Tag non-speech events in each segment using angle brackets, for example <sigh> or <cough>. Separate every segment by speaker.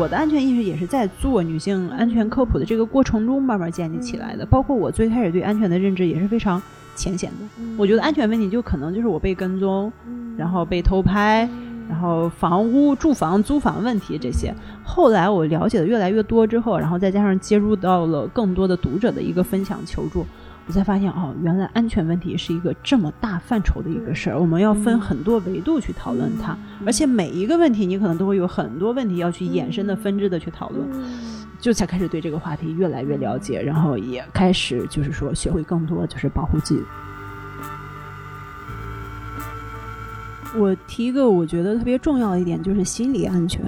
Speaker 1: 我的安全意识也是在做女性安全科普的这个过程中慢慢建立起来的。包括我最开始对安全的认知也是非常浅显的。我觉得安全问题就可能就是我被跟踪，然后被偷拍，然后房屋、住房、租房问题这些。后来我了解的越来越多之后，然后再加上接入到了更多的读者的一个分享求助。我才发现哦，原来安全问题是一个这么大范畴的一个事儿，我们要分很多维度去讨论它，而且每一个问题你可能都会有很多问题要去衍生的分支的去讨论，就才开始对这个话题越来越了解，然后也开始就是说学会更多就是保护自己。我提一个我觉得特别重要的一点就是心理安全。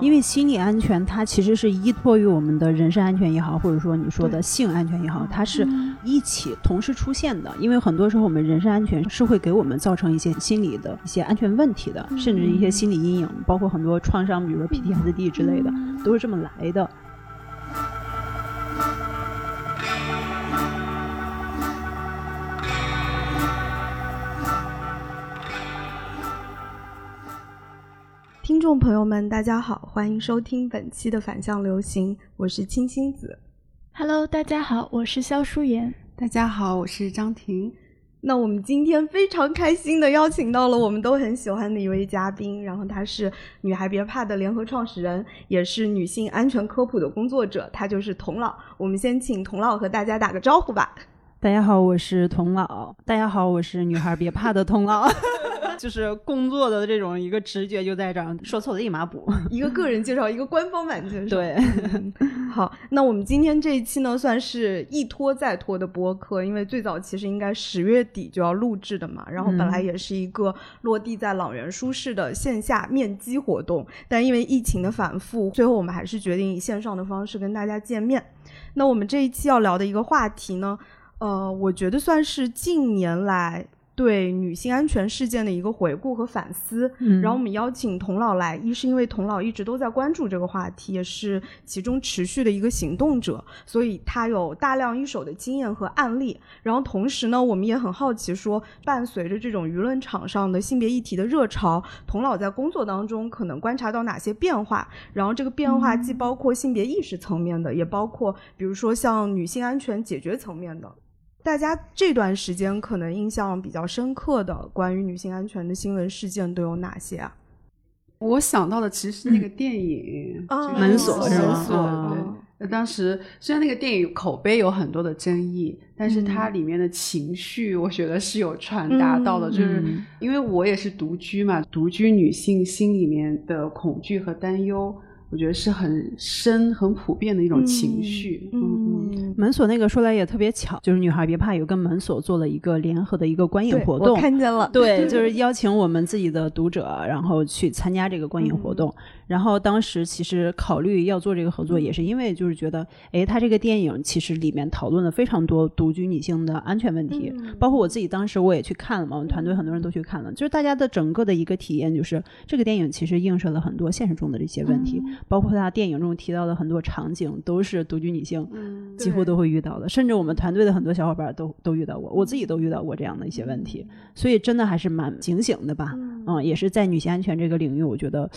Speaker 1: 因为心理安全，它其实是依托于我们的人身安全也好，或者说你说的性安全也好，它是一起同时出现的。因为很多时候我们人身安全是会给我们造成一些心理的一些安全问题的，甚至一些心理阴影，包括很多创伤，比如说 PTSD 之类的，都是这么来的。
Speaker 2: 听众朋友们，大家好，欢迎收听本期的反向流行，我是清新子。
Speaker 3: Hello，大家好，我是肖淑妍。
Speaker 4: 大家好，我是张婷。
Speaker 2: 那我们今天非常开心的邀请到了我们都很喜欢的一位嘉宾，然后她是女孩别怕的联合创始人，也是女性安全科普的工作者，她就是童老。我们先请童老和大家打个招呼吧。
Speaker 1: 大家好，我是童老。大家好，我是女孩别怕的童老。<laughs> 就是工作的这种一个直觉就在这儿，说错了立马补。
Speaker 2: 一个个人介绍，一个官方版介绍。
Speaker 1: 对，
Speaker 2: 好，那我们今天这一期呢，算是一拖再拖的播客，因为最早其实应该十月底就要录制的嘛，然后本来也是一个落地在朗园舒适的线下面基活动，但因为疫情的反复，最后我们还是决定以线上的方式跟大家见面。那我们这一期要聊的一个话题呢，呃，我觉得算是近年来。对女性安全事件的一个回顾和反思，然后我们邀请童老来，一是因为童老一直都在关注这个话题，也是其中持续的一个行动者，所以他有大量一手的经验和案例。然后同时呢，我们也很好奇，说伴随着这种舆论场上的性别议题的热潮，童老在工作当中可能观察到哪些变化？然后这个变化既包括性别意识层面的，也包括比如说像女性安全解决层面的。大家这段时间可能印象比较深刻的关于女性安全的新闻事件都有哪些啊？
Speaker 4: 我想到的其实是那个电影《
Speaker 1: 门锁》是
Speaker 4: 吗？对，当时虽然那个电影口碑有很多的争议，但是它里面的情绪，我觉得是有传达到的。就是因为我也是独居嘛，独居女性心里面的恐惧和担忧。我觉得是很深、很普遍的一种情绪。
Speaker 1: 嗯嗯，门锁那个说来也特别巧，就是女孩别怕有跟门锁做了一个联合的一个观影活动，我
Speaker 2: 看见了。
Speaker 1: 对，<laughs> 就是邀请我们自己的读者，然后去参加这个观影活动。然后当时其实考虑要做这个合作，也是因为就是觉得，哎，他这个电影其实里面讨论了非常多独居女性的安全问题，包括我自己当时我也去看了嘛，我们团队很多人都去看了，就是大家的整个的一个体验，就是这个电影其实映射了很多现实中的这些问题，包括他电影中提到的很多场景都是独居女性几乎都会遇到的，甚至我们团队的很多小伙伴都都遇到过，我自己都遇到过这样的一些问题，所以真的还是蛮警醒的吧，嗯，也是在女性安全这个领域，我觉得。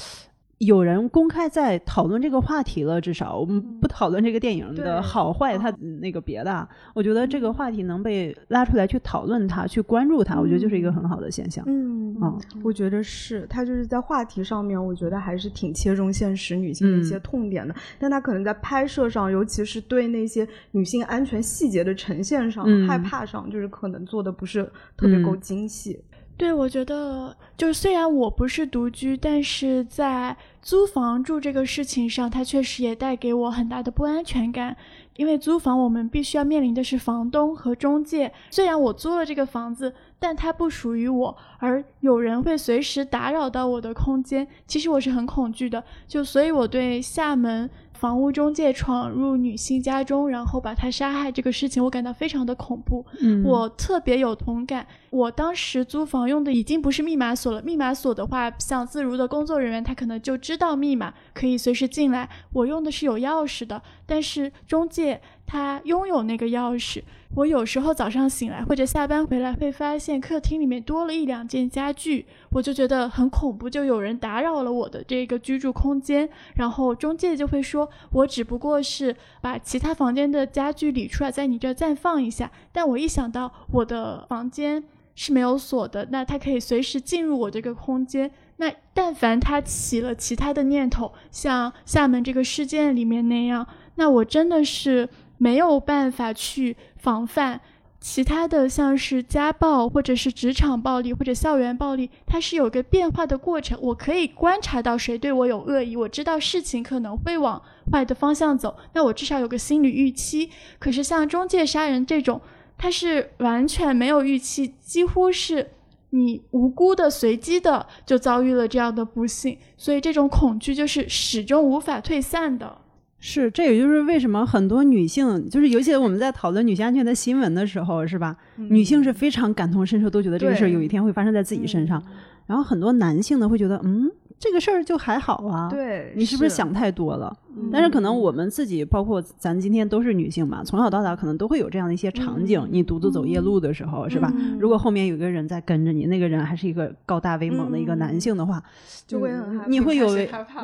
Speaker 1: 有人公开在讨论这个话题了，至少我们不讨论这个电影的好坏，它那个别的，我觉得这个话题能被拉出来去讨论它，去关注它，我觉得就是一个很好的现象。
Speaker 2: 嗯。啊，我觉得是，它就是在话题上面，我觉得还是挺切中现实女性的一些痛点的，但它可能在拍摄上，尤其是对那些女性安全细节的呈现上、害怕上，就是可能做的不是特别够精细。
Speaker 3: 对，我觉得就是虽然我不是独居，但是在租房住这个事情上，它确实也带给我很大的不安全感。因为租房，我们必须要面临的是房东和中介。虽然我租了这个房子，但它不属于我，而有人会随时打扰到我的空间。其实我是很恐惧的，就所以我对厦门。房屋中介闯入女性家中，然后把她杀害这个事情，我感到非常的恐怖。嗯，我特别有同感。我当时租房用的已经不是密码锁了，密码锁的话，像自如的工作人员，他可能就知道密码，可以随时进来。我用的是有钥匙的，但是中介。他拥有那个钥匙。我有时候早上醒来或者下班回来，会发现客厅里面多了一两件家具，我就觉得很恐怖，就有人打扰了我的这个居住空间。然后中介就会说，我只不过是把其他房间的家具理出来，在你这儿暂放一下。但我一想到我的房间是没有锁的，那他可以随时进入我这个空间。那但凡他起了其他的念头，像厦门这个事件里面那样，那我真的是。没有办法去防范其他的，像是家暴或者是职场暴力或者校园暴力，它是有个变化的过程。我可以观察到谁对我有恶意，我知道事情可能会往坏的方向走，那我至少有个心理预期。可是像中介杀人这种，它是完全没有预期，几乎是你无辜的、随机的就遭遇了这样的不幸，所以这种恐惧就是始终无法退散的。
Speaker 1: 是，这也就是为什么很多女性，就是尤其我们在讨论女性安全的新闻的时候，是吧？女性是非常感同身受，都觉得这个事儿有一天会发生在自己身上。然后很多男性呢会觉得，嗯，这个事儿就还好啊，
Speaker 2: 对
Speaker 1: 你是不是想太多了？但是可能我们自己，包括咱今天都是女性嘛，从小到大可能都会有这样的一些场景。你独自走夜路的时候，是吧？如果后面有一个人在跟着你，那个人还是一个高大威猛的一个男性的话，
Speaker 2: 就会很害怕。
Speaker 1: 你会有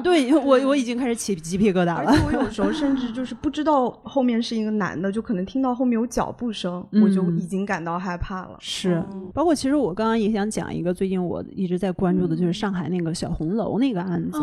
Speaker 1: 对我，我已经开始起鸡皮疙瘩了。
Speaker 2: 而且我有时候甚至 <laughs> 就是不知道后面是一个男的，就可能听到后面有脚步声，我就已经感到害怕了。
Speaker 1: 是，包括其实我刚刚也想讲一个最近我一直在关注的，就是上海那个小红楼那个案子，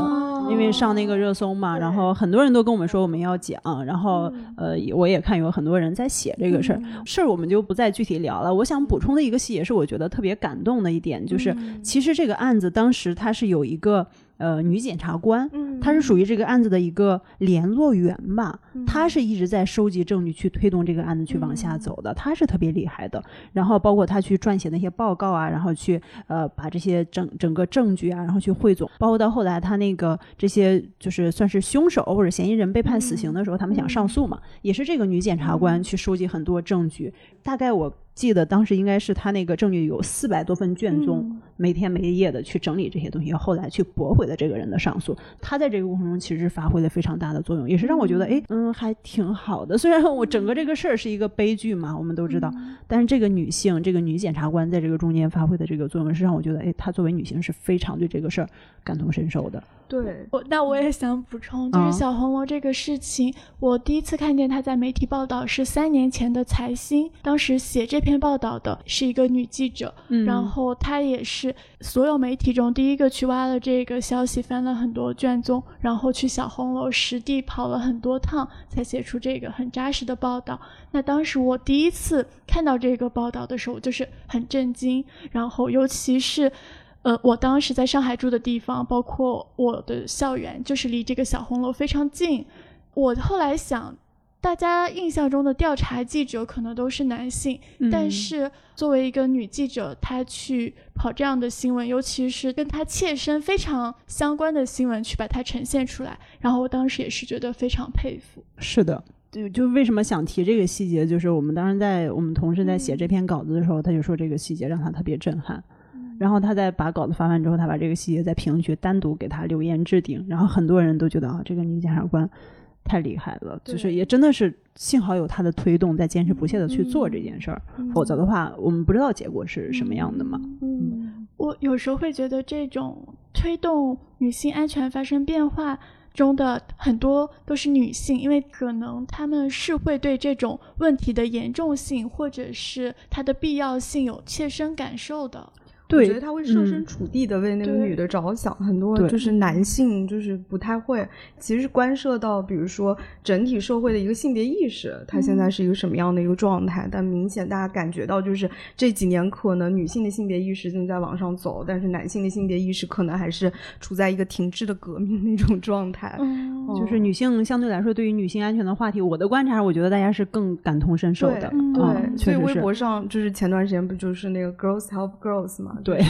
Speaker 1: 因为上那个热搜嘛，然后很多人都跟我们说我们。要讲，然后呃，我也看有很多人在写这个事儿，事儿我们就不再具体聊了。我想补充的一个细节是，我觉得特别感动的一点，就是其实这个案子当时它是有一个。呃，女检察官，她是属于这个案子的一个联络员吧，她是一直在收集证据，去推动这个案子去往下走的，她是特别厉害的。然后包括她去撰写那些报告啊，然后去呃把这些整整个证据啊，然后去汇总，包括到后来她那个这些就是算是凶手或者嫌疑人被判死刑的时候，他们想上诉嘛，也是这个女检察官去收集很多证据，大概我。记得当时应该是他那个证据有四百多份卷宗，没天没夜的去整理这些东西，后来去驳回了这个人的上诉。他在这个过程中其实发挥了非常大的作用，也是让我觉得，哎，嗯，还挺好的。虽然我整个这个事儿是一个悲剧嘛，我们都知道，但是这个女性，这个女检察官在这个中间发挥的这个作用，是让我觉得，哎，她作为女性是非常对这个事儿感同身受的。
Speaker 2: 对，
Speaker 3: 我那我也想补充，就是小红楼这个事情，我第一次看见他在媒体报道是三年前的财新，当时写这篇报道的是一个女记者，然后她也是所有媒体中第一个去挖了这个消息，翻了很多卷宗，然后去小红楼实地跑了很多趟，才写出这个很扎实的报道。那当时我第一次看到这个报道的时候，就是很震惊，然后尤其是。呃，我当时在上海住的地方，包括我的校园，就是离这个小红楼非常近。我后来想，大家印象中的调查记者可能都是男性，但是作为一个女记者，她去跑这样的新闻，尤其是跟她切身非常相关的新闻，去把它呈现出来，然后我当时也是觉得非常佩服。
Speaker 1: 是的，就就为什么想提这个细节，就是我们当时在我们同事在写这篇稿子的时候，他就说这个细节让他特别震撼。然后他在把稿子发完之后，他把这个细节在评论区单独给他留言置顶，然后很多人都觉得啊，这个女检察官太厉害了，就是也真的是幸好有他的推动，在坚持不懈的去做这件事儿，否则的话，我们不知道结果是什么样的嘛。
Speaker 3: 嗯，我有时候会觉得这种推动女性安全发生变化中的很多都是女性，因为可能她们是会对这种问题的严重性或者是它的必要性有切身感受的。
Speaker 2: 我觉得他会设身处地的为那个女的着想，很多就是男性就是不太会，其实是关涉到比如说整体社会的一个性别意识，他现在是一个什么样的一个状态？但明显大家感觉到就是这几年可能女性的性别意识正在往上走，但是男性的性别意识可能还是处在一个停滞的革命那种状态。
Speaker 3: 嗯，
Speaker 1: 就是女性相对来说对于女性安全的话题，我的观察，我觉得大家是更感同身受的。
Speaker 2: 对，所以微博上就是前段时间不就是那个 Girls Help Girls 嘛？
Speaker 1: 对，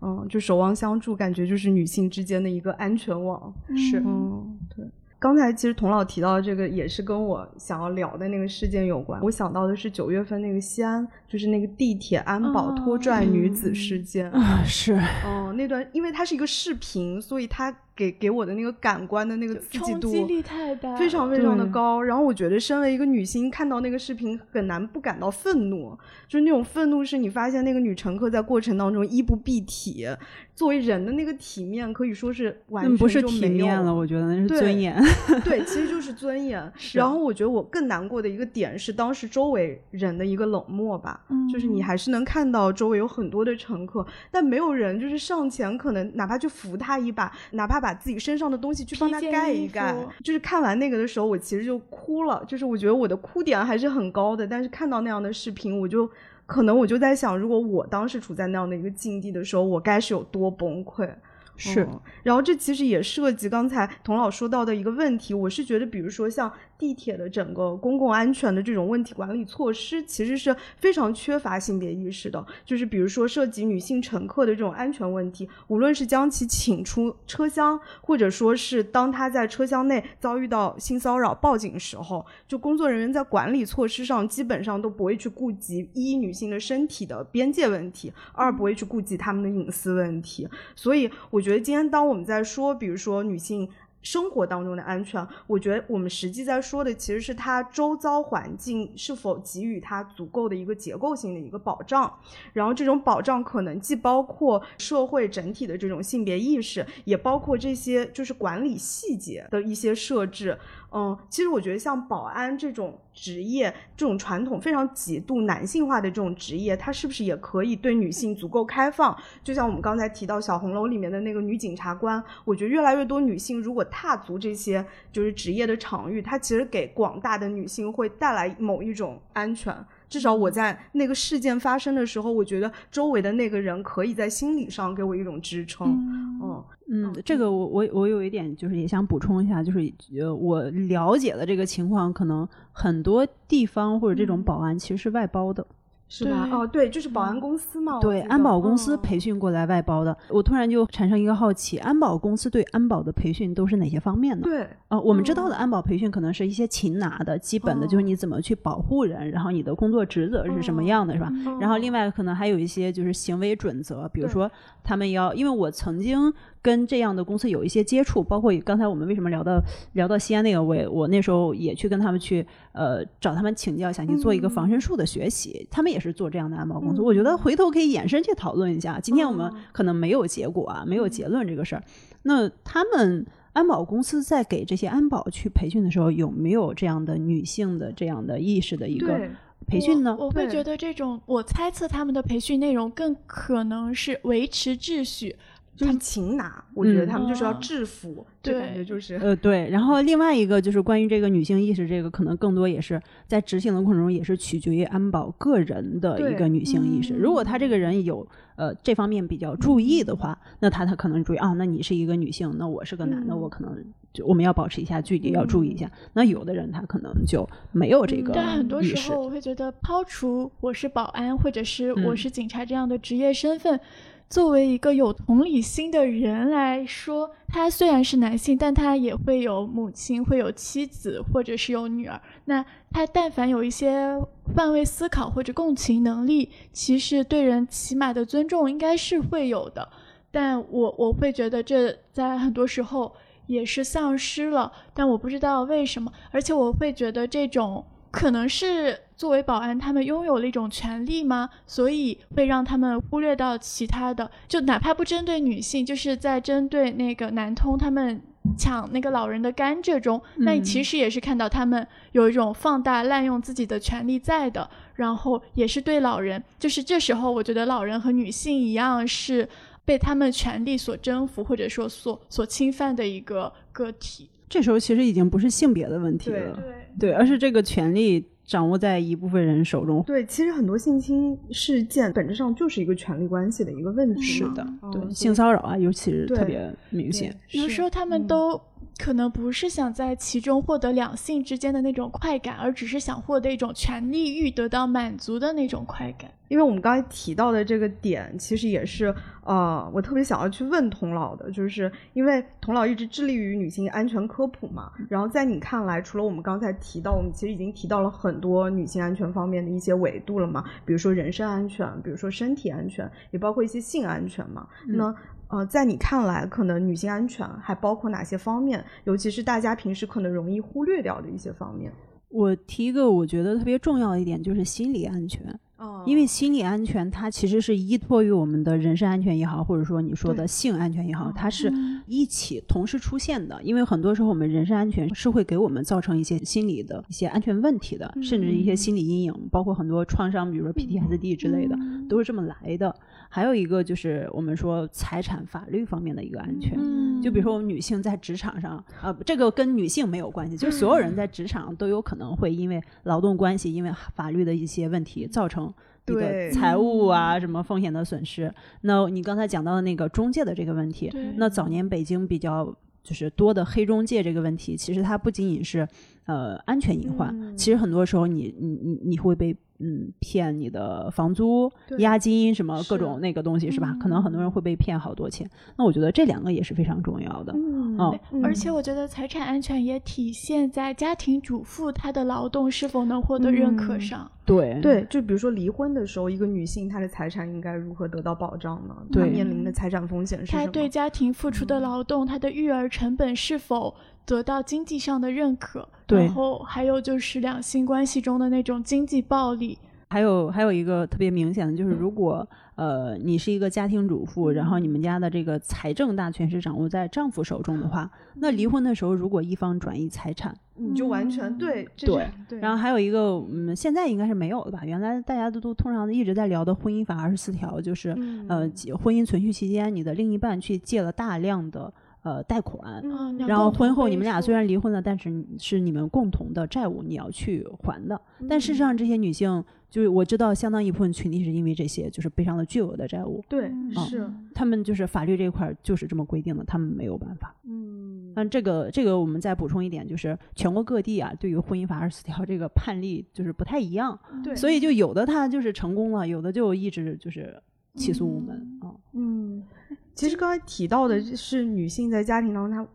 Speaker 2: 嗯，就守望相助，感觉就是女性之间的一个安全网。
Speaker 1: 是，
Speaker 2: 嗯，对。刚才其实童老提到的这个，也是跟我想要聊的那个事件有关。我想到的是九月份那个西安，就是那个地铁安保拖拽女子事件
Speaker 1: 啊，是，
Speaker 2: 嗯，那段因为它是一个视频，所以它给给我的那个感官的那个刺激度，
Speaker 3: 冲击力太大，
Speaker 2: 非常非常的高。然后我觉得，身为一个女星，看到那个视频很难不感到愤怒，就是那种愤怒，是你发现那个女乘客在过程当中衣不蔽体。作为人的那个体面可以说是完全
Speaker 1: 不是体面了，我觉得那是尊严。
Speaker 2: 对，其实就是 <laughs> 尊严。然后我觉得我更难过的一个点是当时周围人的一个冷漠吧，就是你还是能看到周围有很多的乘客，但没有人就是上前，可能哪怕就扶他一把，哪怕把自己身上的东西去帮他盖一盖。就是看完那个的时候，我其实就哭了。就是我觉得我的哭点还是很高的，但是看到那样的视频，我就。可能我就在想，如果我当时处在那样的一个境地的时候，我该是有多崩溃。
Speaker 1: 是，
Speaker 2: 然后这其实也涉及刚才童老说到的一个问题。我是觉得，比如说像。地铁的整个公共安全的这种问题管理措施，其实是非常缺乏性别意识的。就是比如说涉及女性乘客的这种安全问题，无论是将其请出车厢，或者说是当她在车厢内遭遇到性骚扰报警时候，就工作人员在管理措施上基本上都不会去顾及一女性的身体的边界问题，二不会去顾及他们的隐私问题。所以我觉得今天当我们在说，比如说女性。生活当中的安全，我觉得我们实际在说的其实是他周遭环境是否给予他足够的一个结构性的一个保障，然后这种保障可能既包括社会整体的这种性别意识，也包括这些就是管理细节的一些设置。嗯，其实我觉得像保安这种职业，这种传统非常极度男性化的这种职业，它是不是也可以对女性足够开放？就像我们刚才提到小红楼里面的那个女警察官，我觉得越来越多女性如果踏足这些就是职业的场域，它其实给广大的女性会带来某一种安全。至少我在那个事件发生的时候，我觉得周围的那个人可以在心理上给我一种支撑。嗯
Speaker 1: 嗯，这个我我我有一点就是也想补充一下，就是呃我了解的这个情况，可能很多地方或者这种保安其实是外包的。
Speaker 2: 是吧？哦，对，就是保安公司嘛。
Speaker 1: 对，安保公司培训过来外包的。我突然就产生一个好奇：安保公司对安保的培训都是哪些方面的？
Speaker 2: 对，
Speaker 1: 呃，我们知道的安保培训可能是一些擒拿的基本的，就是你怎么去保护人，然后你的工作职责是什么样的，是吧？然后另外可能还有一些就是行为准则，比如说他们要，因为我曾经。跟这样的公司有一些接触，包括刚才我们为什么聊到聊到西安那个，我我那时候也去跟他们去呃找他们请教，想去做一个防身术的学习。他们也是做这样的安保公司，我觉得回头可以延伸去讨论一下。今天我们可能没有结果啊，没有结论这个事儿。那他们安保公司在给这些安保去培训的时候，有没有这样的女性的这样的意识的一个培训呢？
Speaker 3: 我会觉得这种，我猜测他们的培训内容更可能是维持秩序。
Speaker 2: 就是擒拿，我觉得他们就是要制服，这感觉就是
Speaker 1: 呃对。然后另外一个就是关于这个女性意识，这个可能更多也是在执行的过程中，也是取决于安保个人的一个女性意识。如果他这个人有呃这方面比较注意的话，那他他可能注意啊，那你是一个女性，那我是个男的，我可能就我们要保持一下距离，要注意一下。那有的人他可能就没有这个。
Speaker 3: 但很多时候我会觉得，抛除我是保安或者是我是警察这样的职业身份。作为一个有同理心的人来说，他虽然是男性，但他也会有母亲，会有妻子，或者是有女儿。那他但凡有一些换位思考或者共情能力，其实对人起码的尊重应该是会有的。但我我会觉得这在很多时候也是丧失了，但我不知道为什么。而且我会觉得这种。可能是作为保安，他们拥有了一种权利吗？所以会让他们忽略到其他的，就哪怕不针对女性，就是在针对那个男通他们抢那个老人的甘蔗中，那其实也是看到他们有一种放大滥用自己的权利在的。然后也是对老人，就是这时候我觉得老人和女性一样是被他们权利所征服或者说所所侵犯的一个个体。
Speaker 1: 这时候其实已经不是性别的问题了，对，而是这个权利掌握在一部分人手中。
Speaker 2: 对，其实很多性侵事件本质上就是一个权力关系的一个问题。
Speaker 1: 是的，对，性骚扰啊，尤其是特别明显。
Speaker 3: 有时候他们都可能不是想在其中获得两性之间的那种快感，而只是想获得一种权力欲得到满足的那种快感。
Speaker 2: 因为我们刚才提到的这个点，其实也是呃，我特别想要去问童老的，就是因为童老一直致力于女性安全科普嘛。然后在你看来，除了我们刚才提到，我们其实已经提到了很多女性安全方面的一些维度了嘛，比如说人身安全，比如说身体安全，也包括一些性安全嘛。那呃，在你看来，可能女性安全还包括哪些方面？尤其是大家平时可能容易忽略掉的一些方面。
Speaker 1: 我提一个我觉得特别重要的一点，就是心理安全。因为心理安全，它其实是依托于我们的人身安全也好，或者说你说的性安全也好，它是一起同时出现的。因为很多时候我们人身安全是会给我们造成一些心理的一些安全问题的，甚至一些心理阴影，包括很多创伤，比如说 PTSD 之类的，都是这么来的。还有一个就是我们说财产法律方面的一个安全，就比如说我们女性在职场上，啊，这个跟女性没有关系，就是所有人在职场都有可能会因为劳动关系，因为法律的一些问题造成。你的财务啊，什么风险的损失？那你刚才讲到的那个中介的这个问题，那早年北京比较就是多的黑中介这个问题，其实它不仅仅是呃安全隐患，其实很多时候你你你你会被。嗯，骗你的房租、押金什么各种那个东西是吧？可能很多人会被骗好多钱。那我觉得这两个也是非常重要的。嗯，
Speaker 3: 而且我觉得财产安全也体现在家庭主妇她的劳动是否能获得认可上。
Speaker 1: 对
Speaker 2: 对，就比如说离婚的时候，一个女性她的财产应该如何得到保障呢？
Speaker 1: 她
Speaker 2: 面临的财产风险是什么？
Speaker 3: 她对家庭付出的劳动，她的育儿成本是否？得到经济上的认可，然后还有就是两性关系中的那种经济暴力，
Speaker 1: 还有还有一个特别明显的就是，如果呃你是一个家庭主妇，然后你们家的这个财政大权是掌握在丈夫手中的话，那离婚的时候如果一方转移财产，
Speaker 2: 你就完全对
Speaker 1: 对对。然后还有一个，嗯，现在应该是没有了吧？原来大家都都通常一直在聊的婚姻法二十四条，就是呃婚姻存续期间，你的另一半去借了大量的。呃，贷款，然后婚后你们俩虽然离婚了，但是是你们共同的债务，你要去还的。但事实上，这些女性就是我知道，相当一部分群体是因为这些，就是背上了巨额的债务。
Speaker 2: 对，是
Speaker 1: 他们就是法律这一块就是这么规定的，他们没有办法。嗯，但这个这个我们再补充一点，就是全国各地啊，对于婚姻法二十四条这个判例就是不太一样。
Speaker 2: 对，
Speaker 1: 所以就有的他就是成功了，有的就一直就是起诉无门啊。
Speaker 2: 嗯。其实刚才提到的是女性在家庭当中，她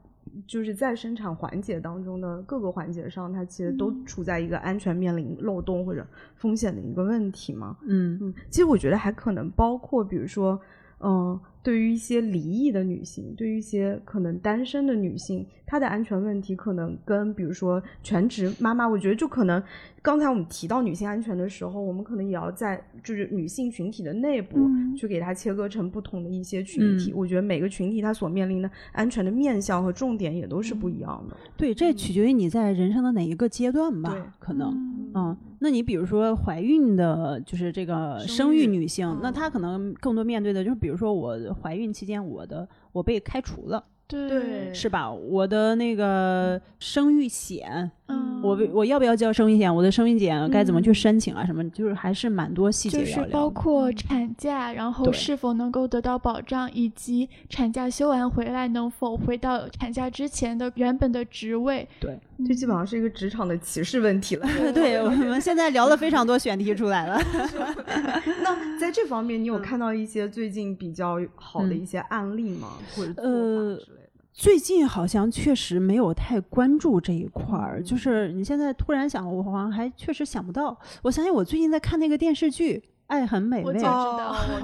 Speaker 2: 就是在生产环节当中的各个环节上，她其实都处在一个安全面临漏洞或者风险的一个问题嘛。嗯嗯，其实我觉得还可能包括，比如说，嗯，对于一些离异的女性，对于一些可能单身的女性，她的安全问题可能跟比如说全职妈妈，我觉得就可能。刚才我们提到女性安全的时候，我们可能也要在就是女性群体的内部去给它切割成不同的一些群体。我觉得每个群体它所面临的安全的面向和重点也都是不一样的。
Speaker 1: 对，这取决于你在人生的哪一个阶段吧？可能，嗯，那你比如说怀孕的，就是这个生育女性，那她可能更多面对的就是，比如说我怀孕期间，我的我被开除了。
Speaker 3: 对，
Speaker 1: 是吧？我的那个生育险，嗯，我我要不要交生育险？我的生育险该怎么去申请啊？什么？就是还是蛮多细节
Speaker 3: 就是包括产假，然后是否能够得到保障，以及产假休完回来能否回到产假之前的原本的职位。
Speaker 1: 对，
Speaker 2: 这基本上是一个职场的歧视问题了。<laughs>
Speaker 1: 对，<laughs> 我们现在聊了非常多选题出来了。<laughs>
Speaker 2: 那在这方面，你有看到一些最近比较好的一些案例吗？或者做法之类？
Speaker 1: 最近好像确实没有太关注这一块儿，就是你现在突然想，我好像还确实想不到。我想起我最近在看那个电视剧《爱很美味》，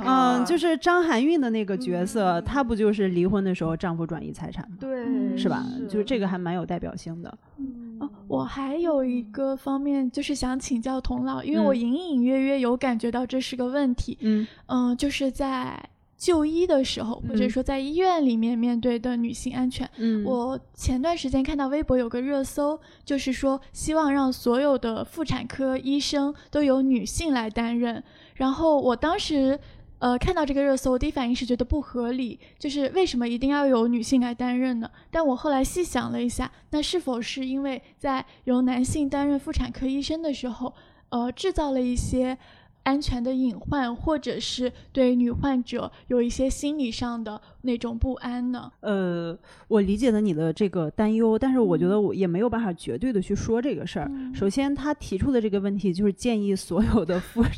Speaker 1: 嗯，就是张含韵的那个角色，她不就是离婚的时候丈夫转移财产吗？
Speaker 2: 对，
Speaker 1: 是吧？就是这个还蛮有代表性的。
Speaker 3: 哦，我还有一个方面就是想请教童老，因为我隐隐约约有感觉到这是个问题。嗯嗯，就是在。就医的时候，或者说在医院里面面对的女性安全，嗯，我前段时间看到微博有个热搜，就是说希望让所有的妇产科医生都由女性来担任。然后我当时，呃，看到这个热搜，我第一反应是觉得不合理，就是为什么一定要由女性来担任呢？但我后来细想了一下，那是否是因为在由男性担任妇产科医生的时候，呃，制造了一些。安全的隐患，或者是对女患者有一些心理上的那种不安呢？
Speaker 1: 呃，我理解了你的这个担忧，但是我觉得我也没有办法绝对的去说这个事儿。首先，他提出的这个问题就是建议所有的妇妇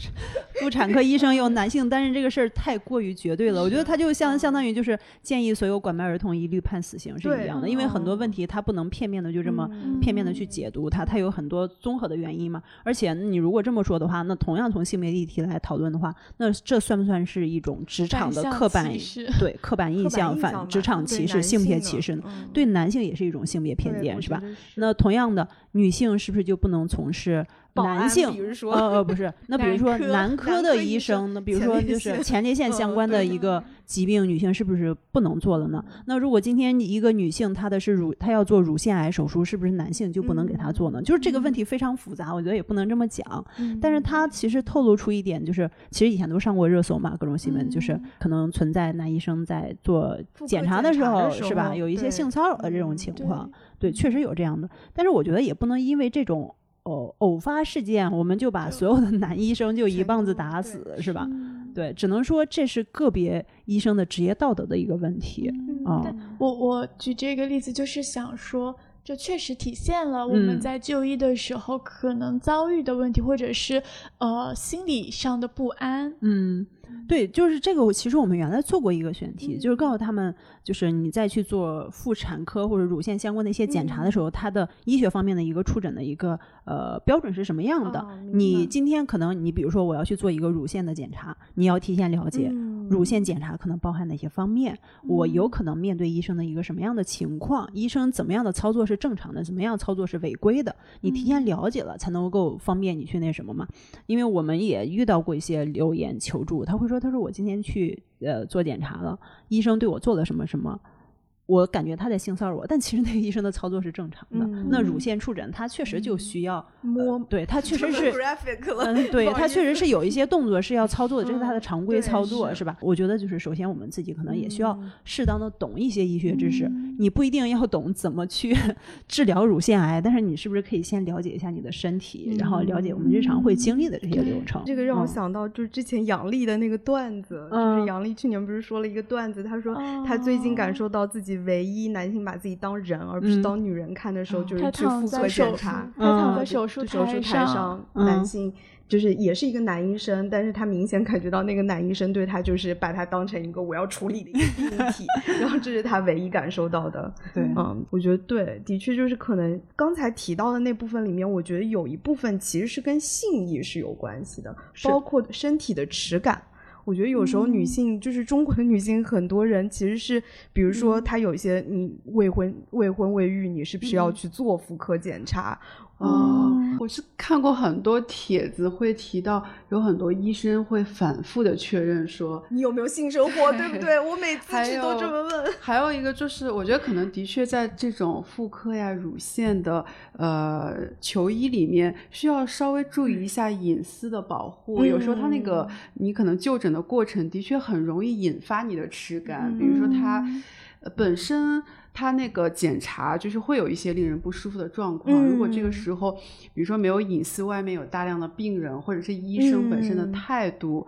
Speaker 1: 妇产科医生有男性，担任这个事儿太过于绝对了。我觉得他就相相当于就是建议所有拐卖儿童一律判死刑是一样的，因为很多问题他不能片面的就这么片面的去解读它，它有很多综合的原因嘛。而且你如果这么说的话，那同样从性别议题来讨论的话，那这算不算是一种职场的刻板对刻板印象反职场歧视性别歧视？对男性也是一种性别偏见是吧？那同样的女性是不是就不能从事？男性，呃呃不是，<laughs> 那比如说男科的医生，那比如说就是前列腺 <laughs> 相关的一个疾病，女性是不是不能做了呢？那如果今天一个女性她的是乳，她要做乳腺癌手术，是不是男性就不能给她做呢？就是这个问题非常复杂，我觉得也不能这么讲。但是它其实透露出一点，就是其实以前都上过热搜嘛，各种新闻，就是可能存在男医生在做检查的时候，是吧？有一些性骚扰的这种情况，对，确实有这样的。但是我觉得也不能因为这种。偶偶发事件，我们就把所有的男医生就一棒子打死，是吧？对，只能说这是个别医生的职业道德的一个问题啊。
Speaker 3: 我我举这个例子，就是想说，这确实体现了我们在就医的时候可能遭遇的问题，或者是呃心理上的不安。
Speaker 1: 嗯。对，就是这个。其实我们原来做过一个选题，就是告诉他们，就是你再去做妇产科或者乳腺相关的一些检查的时候，它的医学方面的一个触诊的一个呃标准是什么样的。你今天可能你比如说我要去做一个乳腺的检查，你要提前了解乳腺检查可能包含哪些方面，我有可能面对医生的一个什么样的情况，医生怎么样的操作是正常的，怎么样操作是违规的，你提前了解了才能够方便你去那什么嘛。因为我们也遇到过一些留言求助，他会说。他说：“我今天去呃做检查了，医生对我做了什么什么。”我感觉他在性骚扰我，但其实那个医生的操作是正常的。那乳腺触诊，他确实就需要
Speaker 2: 摸，
Speaker 1: 对他确实是，嗯，对他确实是有一些动作是要操作的，这是他的常规操作，是吧？我觉得就是首先我们自己可能也需要适当的懂一些医学知识。你不一定要懂怎么去 <laughs> 治疗乳腺癌，但是你是不是可以先了解一下你的身体，然后了解我们日常会经历的这些流程？
Speaker 2: 这个让我想到就是之前杨丽的那个段子，就是杨丽去年不是说了一个段子，她说她最近感受到自己。唯一男性把自己当人而不是当女人看的时候，就是去妇科检查。
Speaker 3: 他躺在手术台
Speaker 2: 上，男性就是也是一个男医生，但是他明显感觉到那个男医生对他就是把他当成一个我要处理的一个病体，<laughs> 然后这是他唯一感受到的。
Speaker 1: 对，
Speaker 2: 嗯，我觉得对，的确就是可能刚才提到的那部分里面，我觉得有一部分其实是跟性意识有关系的，包括身体的耻感。我觉得有时候女性就是中国的女性，很多人其实是，比如说她有一些你未婚未婚未育，你是不是要去做妇科检查？
Speaker 4: 哦，我是看过很多帖子，会提到有很多医生会反复的确认说
Speaker 2: 你有没有性生活，对不对？我每次去都这么问。
Speaker 4: 还有一个就是，我觉得可能的确在这种妇科呀、乳腺的呃求医里面，需要稍微注意一下隐私的保护。有时候他那个你可能就诊的过程的确很容易引发你的耻感，比如说他本身。他那个检查就是会有一些令人不舒服的状况。如果这个时候，比如说没有隐私，外面有大量的病人，或者是医生本身的态度，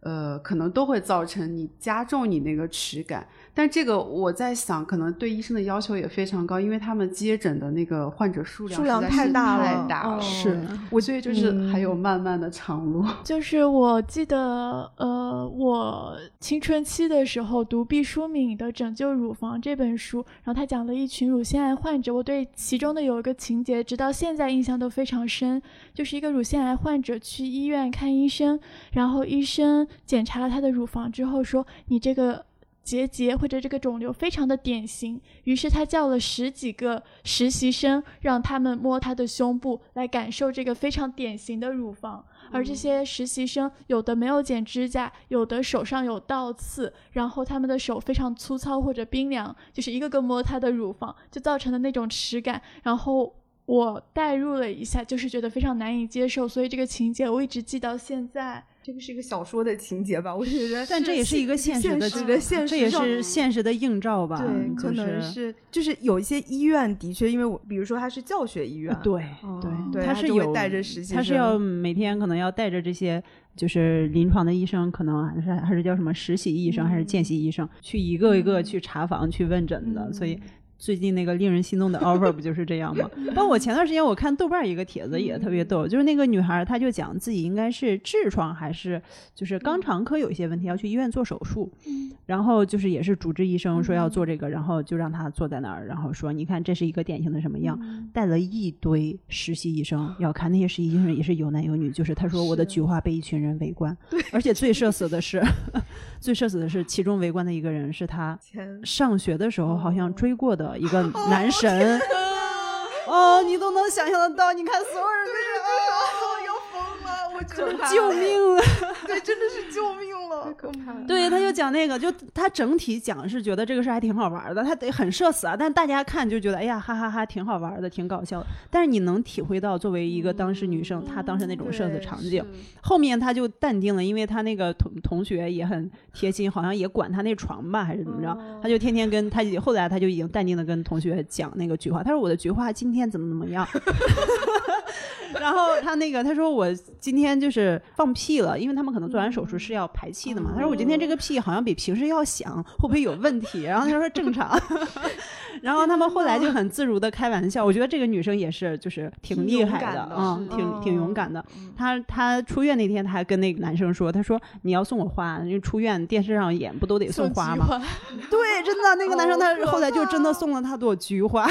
Speaker 4: 呃，可能都会造成你加重你那个耻感。但这个我在想，可能对医生的要求也非常高，因为他们接诊的那个患者数量
Speaker 2: 数量太大
Speaker 4: 了，是，我所以就是还有漫漫的长路。<laughs>
Speaker 3: 就是我记得，呃，我青春期的时候读毕淑敏的《拯救乳房》这本书，然后他讲了一群乳腺癌患者，我对其中的有一个情节，直到现在印象都非常深，就是一个乳腺癌患者去医院看医生，然后医生检查了他的乳房之后说：“你这个。”结节或者这个肿瘤非常的典型，于是他叫了十几个实习生，让他们摸他的胸部来感受这个非常典型的乳房。而这些实习生有的没有剪指甲，有的手上有倒刺，然后他们的手非常粗糙或者冰凉，就是一个个摸他的乳房，就造成的那种耻感。然后我代入了一下，就是觉得非常难以接受，所以这个情节我一直记到现在。
Speaker 2: 这个是一个小说的情节吧？我觉得，
Speaker 1: 但这也是一个
Speaker 2: 现
Speaker 1: 实的、
Speaker 2: 现实，
Speaker 1: 这也是现实的映照吧？
Speaker 2: 对，可能是就是有一些医院的确，因为我比如说它是教学医院，
Speaker 1: 对对，他是有
Speaker 2: 带着实习，
Speaker 1: 他是要每天可能要带着这些就是临床的医生，可能还是还是叫什么实习医生还是见习医生，去一个一个去查房去问诊的，所以。最近那个令人心动的 <laughs> offer 不就是这样吗？包括我前段时间我看豆瓣一个帖子也特别逗，就是那个女孩她就讲自己应该是痔疮还是就是肛肠科有一些问题要去医院做手术，然后就是也是主治医生说要做这个，然后就让她坐在那儿，然后说你看这是一个典型的什么样，带了一堆实习医生要看，那些实习医生也是有男有女，就是她说我的菊花被一群人围观，而且最社死的是，<laughs> 最社死的是其中围观的一个人是他上学的时候好像追过的一个男神。<laughs> 哦，你都能想象得到，你看所有人都是救命 <laughs> 啊！
Speaker 2: 对，真的是救命了，<laughs>
Speaker 4: 可怕了。
Speaker 1: 对，他就讲那个，就他整体讲是觉得这个事儿还挺好玩的，他得很社死啊，但大家看就觉得哎呀哈哈哈挺好玩的，挺搞笑的。但是你能体会到作为一个当时女生，她当时那种社死场景。后面他就淡定了，因为他那个同同学也很贴心，好像也管他那床吧，还是怎么着，他就天天跟他后来他就已经淡定的跟同学讲那个菊花，他说我的菊花今天怎么怎么样。然后他那个他说我今天就是放屁了，因为他们可能做完手术是要排气的嘛。他说我今天这个屁好像比平时要响，会不会有问题？然后他说正常。然后他们后来就很自如的开玩笑，我觉得这个女生也是就是挺
Speaker 2: 挺
Speaker 1: 厉害
Speaker 2: 的
Speaker 1: 嗯，挺挺勇敢的。她她出院那天，她还跟那个男生说，她说你要送我花，因为出院电视上演不都得送花吗？<laughs> 对，真的那个男生他后来就真的送了她朵菊花。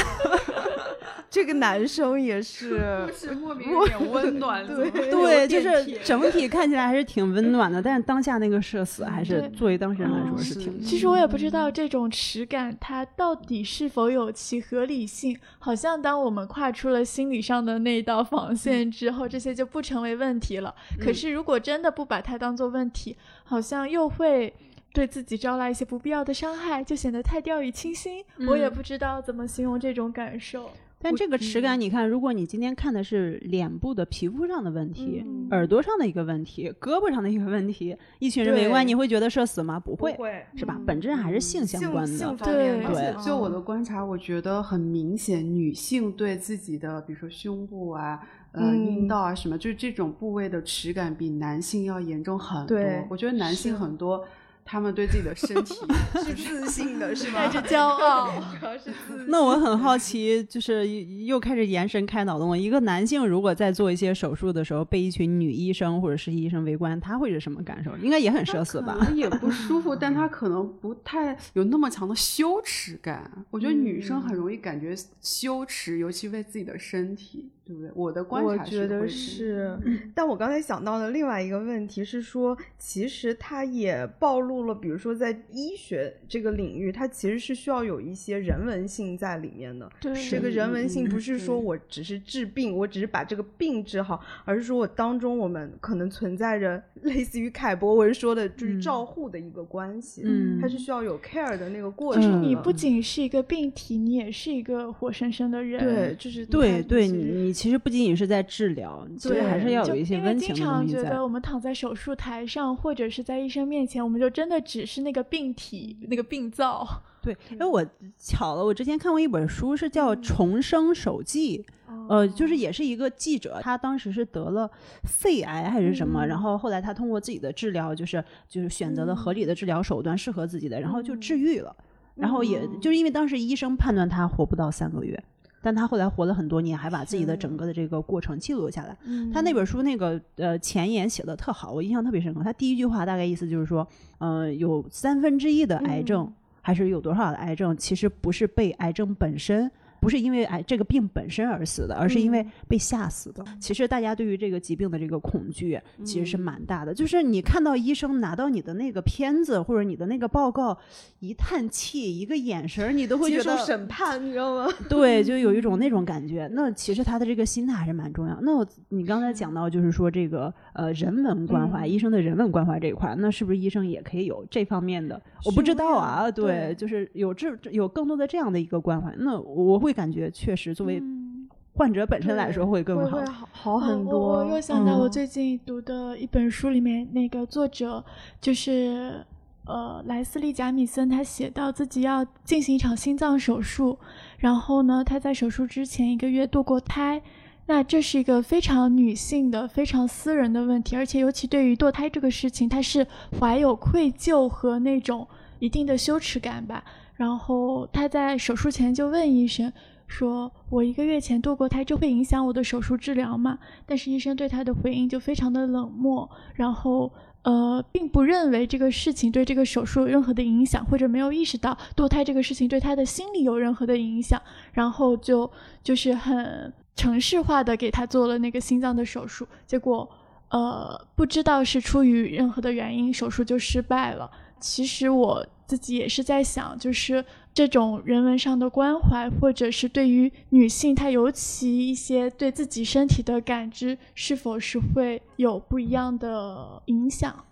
Speaker 2: 这个男生也是
Speaker 4: 故事莫名有点温暖，怎么会有
Speaker 1: 对，就是整体看起来还是挺温暖的，但是当下那个社死还是作为当事人来说
Speaker 3: 嗯
Speaker 1: 是挺。
Speaker 3: 其实我也不知道这种耻感它到底是否有其合理性。好像当我们跨出了心理上的那道防线之后，这些就不成为问题了。可是如果真的不把它当做问题，好像又会。对自己招来一些不必要的伤害，就显得太掉以轻心。我也不知道怎么形容这种感受。
Speaker 1: 但这个耻感，你看，如果你今天看的是脸部的皮肤上的问题、
Speaker 2: 嗯
Speaker 1: 耳朵上的一个问题、胳膊上的一个问题，一群人围观，你会觉得社死吗？不会，
Speaker 2: 不会
Speaker 1: 是吧？本质上还是性相关的。
Speaker 2: 性方面的
Speaker 3: 对
Speaker 4: 而且就我
Speaker 2: 嗯
Speaker 4: 的观察，我觉得很明显，女性对自己的，比如说胸部啊、呃、
Speaker 2: 嗯
Speaker 4: 阴道啊什么，就是这种部位的耻感比男性要严重很多
Speaker 2: 对。
Speaker 4: 我觉得男性很多，他们对自己的身体 <laughs>
Speaker 2: 是自信的，<laughs> 是吧？
Speaker 3: 带着骄傲，<laughs>
Speaker 2: 主要是自信。
Speaker 1: 那我很好奇，就是又开始延伸开脑洞了。一个男性如果在做一些手术的时候，被一群女医生或者实习医生围观，他会是什么感受？应该也很社死吧？
Speaker 4: 也不舒服，但他可能不太有那么强的羞耻感。我觉得女生很容易感觉羞耻，尤其为自己的身体，对不对？我的观
Speaker 2: 我
Speaker 4: 察
Speaker 2: 觉得是，但我刚才想到的另外一个问题是说，其实它也暴露了，比如说在医学这个领域，它其实是需要有一些人文性在里面的。
Speaker 3: 对
Speaker 2: 这个人文性
Speaker 4: 嗯
Speaker 2: 不是说我只是治病，我只是把这个病治好，而是说我当中我们可能存在着类似于凯博文说的，就是
Speaker 1: 嗯
Speaker 2: 照护的一个关系，
Speaker 1: 嗯
Speaker 2: 它是需要有 care 的那个过
Speaker 1: 嗯
Speaker 2: 程的。
Speaker 3: 你不仅是一个病体，你也是一个活生生的人。
Speaker 2: 对，就是
Speaker 1: 对对，
Speaker 2: 你
Speaker 1: 其实不仅仅是在治疗，所以还是要有一些
Speaker 3: 就因为经
Speaker 1: 温情的东西在
Speaker 3: 常觉得。我们躺在手术台上，或者是在医生面前，我们就真的只是那个病体、那个病灶。
Speaker 1: 对，因为我巧了，我之前看过一本书，是叫《重生手记》。
Speaker 3: 哦
Speaker 1: 呃，就是也是一个记者，他当时是得了肺癌还是什么，然后后来他通过自己的治疗，就是就是选择了合理的治疗手段，适合自己的，然后就治愈了。然后也就是因为当时医生判断他活不到三个月，但他后来活了很多年，还把自己的整个的这个过程记录下来。他那本书那个呃前言写的特好，我印象特别深刻。他第一句话大概意思就是说，呃，有三分之一的癌症、还是有多少的癌症，其实不是被癌症本身。不是因为癌这个病本身而死的，而是因为被吓死的。其实大家对于这个疾病的这个恐惧其实是蛮大的。就是你看到医生拿到你的那个片子或者你的那个报告，一叹气，一个眼神儿，你都会觉得
Speaker 2: 审判，你知道吗？<laughs>
Speaker 1: 对，就有一种那种感觉。那其实他的这个心态还是蛮重要。那我你刚才讲到，就是说这个呃人文关怀，
Speaker 2: 嗯
Speaker 1: 医生的人文关怀这一块儿，那是不是医生也可以有这方面的？我不知道啊，对，
Speaker 2: 对
Speaker 1: 就是有这有更多的这样的一个关怀。那我会感觉确实作为
Speaker 3: 嗯
Speaker 1: 患者本身来说会更好。
Speaker 2: 会好好很多。
Speaker 3: 我又想到我
Speaker 2: 嗯
Speaker 3: 最近读的一本书里面，那个作者就是呃莱斯利·贾米森，他写到自己要进行一场心脏手术，然后呢，他在手术之前一个月堕过胎。那这是一个非常女性的、非常私人的问题，而且尤其对于堕胎这个事情，她是怀有愧疚和那种一定的羞耻感吧。然后他在手术前就问医生说：“我一个月前堕过胎，这会影响我的手术治疗吗？”但是医生对他的回应就非常的冷漠，然后呃，并不认为这个事情对这个手术有任何的影响，或者没有意识到堕胎这个事情对他的心理有任何的影响，然后就就是很程式化的给他做了那个心脏的手术，结果呃不知道是出于任何的原因，手术就失败了。其实我自己也是在想，就是这种人文上的关怀，或者是对于女性，她尤其一些对自己身体的感知，是否是会有不一样的影响？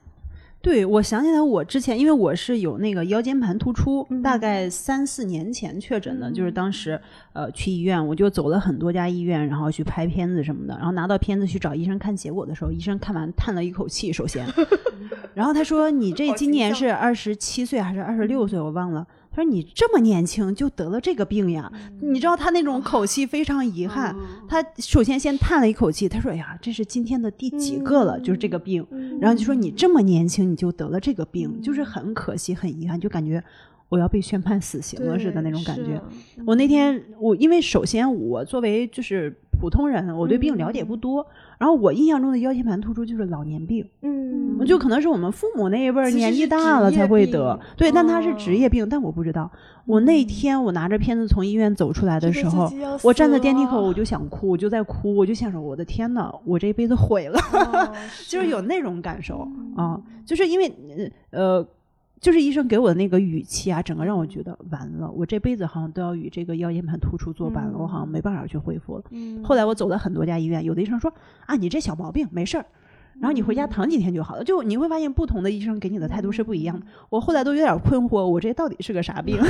Speaker 1: 对，我想起来，我之前因为我是有那个腰间盘突出，大概三四年前确诊的，就是当时呃去医院，我就走了很多家医院，然后去拍片子什么的，然后拿到片子去找医生看结果的时候，医生看完叹了一口气，首先，<laughs> 然后他说：“你这今年是二十七岁还是二十六岁？我忘了。”他说：“你这么年轻就得了这个病呀？你知道他那种口气非常遗憾。他首先先叹了一口气，他说：‘哎呀，这是今天的第几个了？就是这个病。’然后就说你这么年轻你就得了这个病，就是很可惜，很遗憾，就感觉我要被宣判死刑了似的那种感觉。我那天我因为首先我作为就是普通人，我对病了解不多。然后我印象中的腰间盘突出就是老年病，
Speaker 2: 嗯，
Speaker 1: 就可能是我们父母那一辈儿年纪大了才会得，对，但他是职业病，但我不知道。我那天我拿着片子从医院走出来的时候，我站在电梯口我就想哭，我就在哭，我就想说我的天呐，我这一辈子毁了，<laughs> 就是有那种感受啊，就是因为呃。就是医生给我的那个语气啊，整个让我觉得完了，我这辈子好像都要与这个腰间盘突出作伴了，我好像没办法去恢复了。后来我走了很多家医院，有的医生说啊，你这小毛病没事儿，然后你回家躺几天就好了。就你会发现不同的医生给你的态度是不一样的。我后来都有点困惑，我这到底是个啥病？<laughs>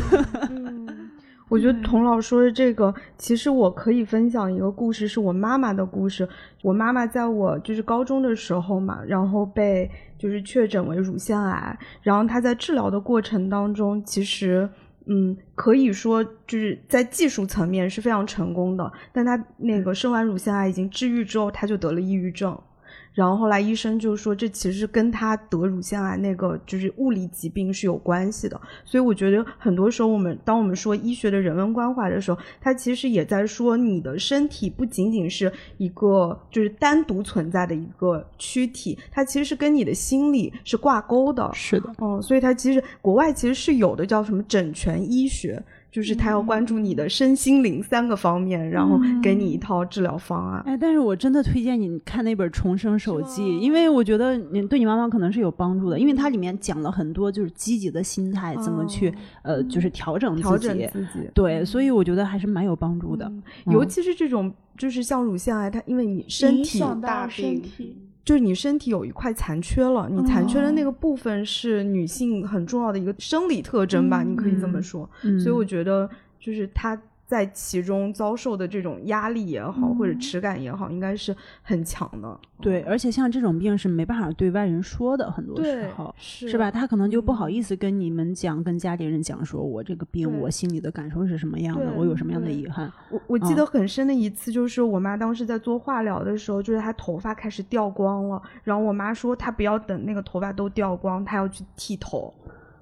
Speaker 2: 我觉得童老说的这个，其实我可以分享一个故事，是我妈妈的故事。我妈妈在我就是高中的时候嘛，然后被就是确诊为乳腺癌，然后她在治疗的过程当中，其实嗯，可以说就是在技术层面是非常成功的，但她那个生完乳腺癌已经治愈之后，她就得了抑郁症。然后后来医生就说，这其实跟他得乳腺癌那个就是物理疾病是有关系的。所以我觉得很多时候，我们当我们说医学的人文关怀的时候，它其实也在说你的身体不仅仅是一个就是单独存在的一个躯体，它其实是跟你的心理是挂钩的。
Speaker 1: 是的，
Speaker 2: 嗯，所以它其实国外其实是有的叫什么整全医学。就是他要关注你的身心灵三个方面，然后给你一套治疗方案。
Speaker 1: 哎，但是我真的推荐你看那本《重生手记》，因为我觉得你对你妈妈可能是有帮助的，因为它里面讲了很多就是积极的心态怎么去呃，就是调整
Speaker 2: 调整
Speaker 1: 自己。对，所以我觉得还是蛮有帮助的。
Speaker 2: 尤其是这种就是像乳腺癌，它因为你身体
Speaker 3: 大病。
Speaker 2: 就是你身体有一块残缺了，你残缺的那个部分是女性很重要的一个生理特征吧，你可以这么说。所以我觉得，就是她。在其中遭受的这种压力也好，或者耻感也好，应该是很强的。
Speaker 1: 对，而且像这种病是没办法对外人说的，很多时候
Speaker 2: 是
Speaker 1: 吧？他可能就不好意思跟你们讲，跟家里人讲，说我这个病，我心里的感受是什么样的，我有什么样的遗憾。
Speaker 2: 我我记得很深的一次，就是我妈当时在做化疗的时候，就是她头发开始掉光了，然后我妈说她不要等那个头发都掉光，她要去剃头。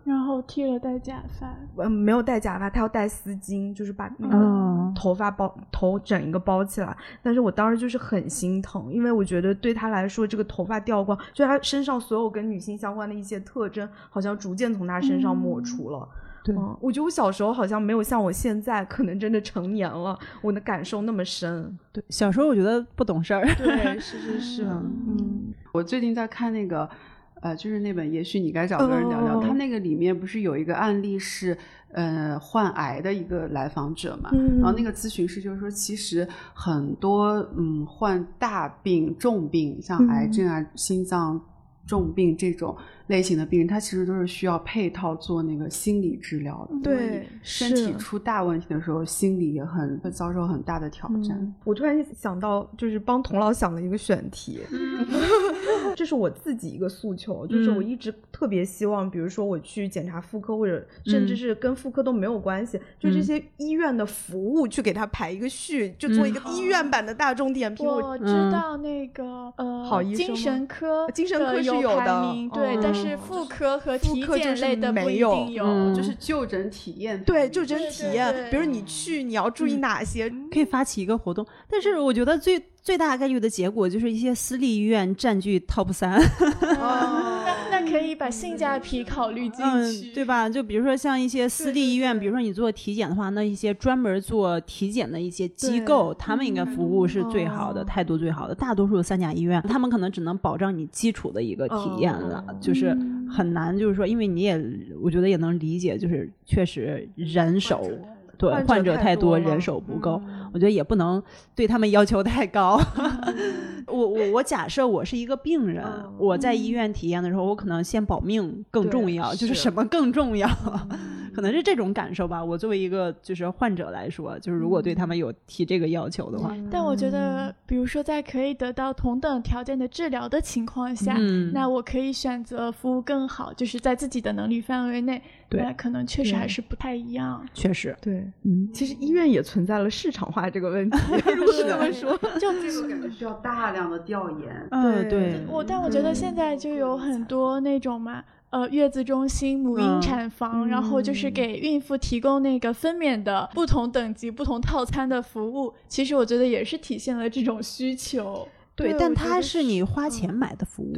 Speaker 3: 然后剃了戴假发，
Speaker 2: 嗯，没有戴假发，他要戴丝巾，就是把那个头发包头整一个包起来。但是我当时就是很心疼，因为我觉得对他来说，这个头发掉光，就他身上所有跟女性相关的一些特征，好像逐渐从他身上抹除了。
Speaker 1: 对，
Speaker 2: 我觉得我小时候好像没有像我现在，可能真的成年了，我的感受那么深。
Speaker 1: 对，小时候我觉得不懂事儿。
Speaker 2: 对，是是是。<laughs> 嗯，
Speaker 4: 我最近在看那个。呃，就是那本，也许你该找个人聊聊。他那个里面不是有一个案例是，呃，患癌的一个来访者嘛？然后那个咨询师就是说，其实很多嗯患大病重病，像癌症啊、心脏。重病这种类型的病人，他其实都是需要配套做那个心理治疗的。
Speaker 2: 对，
Speaker 4: 身体出大问题的时候，心理也很会遭受很大的挑战。
Speaker 2: 我突然想到，就是帮童老想了一个选题，<laughs> 这是我自己一个诉求，就是我一直特别希望，比如说我去检查妇科，或者甚至是跟妇科都没有关系，就这些医院的服务去给他排一个序，就做一个。医院版的大众点评。
Speaker 3: 我知道那个呃，
Speaker 2: 好医生
Speaker 3: 精神科，
Speaker 2: 精神科是有的，
Speaker 3: 对，但是妇科和体检类的
Speaker 2: 没
Speaker 3: 有，
Speaker 4: 就是就诊体验。
Speaker 2: 对，就诊体验，比如你去，你要注意哪些？
Speaker 1: 可以发起一个活动，但是我觉得最。最大概率的结果就是一些私立医院占据 top 三，
Speaker 3: 那 <laughs> 那可以把性价比考虑进
Speaker 1: 去，对吧？就比如说像一些私立医院，比如说你做体检的话，那一些专门做体检的一些机构，他们应该服务是最好的，态度最好的。大多数三甲医院，他们可能只能保障你基础的一个体验了，就是很难，就是说，因为你也，我觉得也能理解，就是确实人手。对，患者太多，人手不够，我觉得也不能对他们要求太高。<laughs> 我我我假设我是一个病人，我在医院体验的时候，我可能先保命更重要，就是什么更重要？可能是这种感受吧。我作为一个就是患者来说，就是如果对他们有提这个要求的话，
Speaker 3: 但我觉得，比如说在可以得到同等条件的治疗的情况下，那我可以选择服务更好，就是在自己的能力范围内。
Speaker 1: 对，
Speaker 3: 可能确实还是不太一样。
Speaker 1: 确实，
Speaker 2: 对，嗯，其实医院也存在了市场化这个问题。<laughs> 如果这么说，
Speaker 4: 就这个感觉需要大量的调研。
Speaker 1: 嗯，对。
Speaker 3: 我但我觉得现在就有很多那种嘛。呃，月子中心、母婴产房，然后就是给孕妇提供那个分娩的不同等级、不同套餐的服务。其实我觉得也是体现了这种需求。
Speaker 1: 对，但它是你花钱买的服务，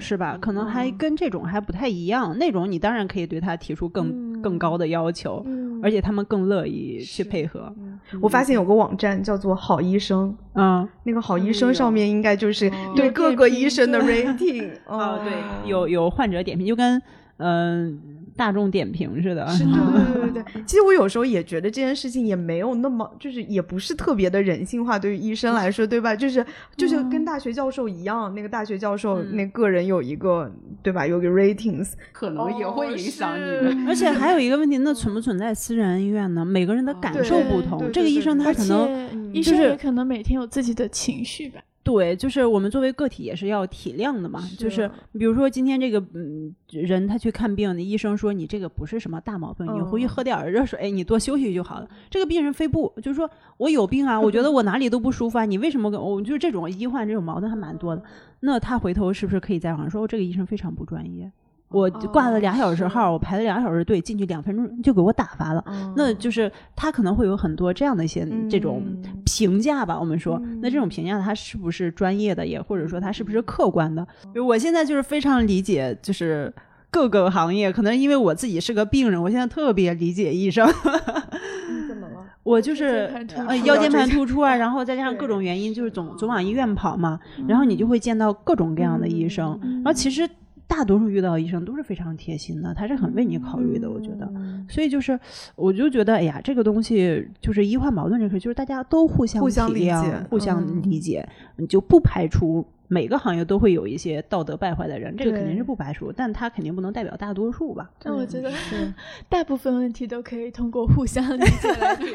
Speaker 1: 是吧？可能还跟这种还不太一样。那种你当然可以对他提出更更高的要求，而且他们更乐意去配合。
Speaker 2: 我发现有个网站叫做“好医生”，
Speaker 1: 嗯，
Speaker 2: 那个“好医生”上面应该就是对各个医生的 rating。<laughs>
Speaker 1: 哦，对，有有患者点评，就跟嗯。大众点评似的，
Speaker 2: 是，<laughs> 对对对对。其实我有时候也觉得这件事情也没有那么，就是也不是特别的人性化，对于医生来说，对吧？就是就是跟大学教授一样，那个大学教授那个人有一个，对吧？有个 ratings，
Speaker 4: 可能也会影响你。
Speaker 1: 而且还有一个问题，那存不存在私人医院呢？每个人的感受不同，这个医生他可能，
Speaker 3: 医生也可能每天有自己的情绪吧。
Speaker 1: 对，就是我们作为个体也是要体谅的嘛。就是比如说今天这个嗯人他去看病，医生说你这个不是什么大毛病，你回去喝点热水，你多休息就好了。这个病人非不，就是说我有病啊，<laughs> 我觉得我哪里都不舒服啊，你为什么跟我就是这种医患这种矛盾还蛮多的。那他回头是不是可以在网上说这个医生非常不专业？我挂了俩小时号，我排了俩小时队，进去两分钟就给我打发了。那就是他可能会有很多这样的一些这种评价吧。我们说，那这种评价他是不是专业的，也或者说他是不是客观的？我现在就是非常理解，就是各个行业，可能因为我自己是个病人，我现在特别理解医生。<laughs>
Speaker 2: 怎么了？
Speaker 1: 我就是呃腰间盘突出啊，<laughs> 然后再加上各种原因，就是总总往医院跑嘛，然后你就会见到各种各样的医生，然后其实。大多数遇到医生都是非常贴心的，他是很为你考虑的，我觉得。所以就是，我就觉得，哎呀，这个东西就是医患矛盾这事，就是大家都互相
Speaker 2: 互相
Speaker 1: 理解，互相理解，你就不排除每个行业都会有一些道德败坏的人，这个肯定是不排除，但他肯定不能代表大多数吧？<laughs>
Speaker 3: 那我觉得 <laughs> 大部分问题都可以通过互相理解来解决。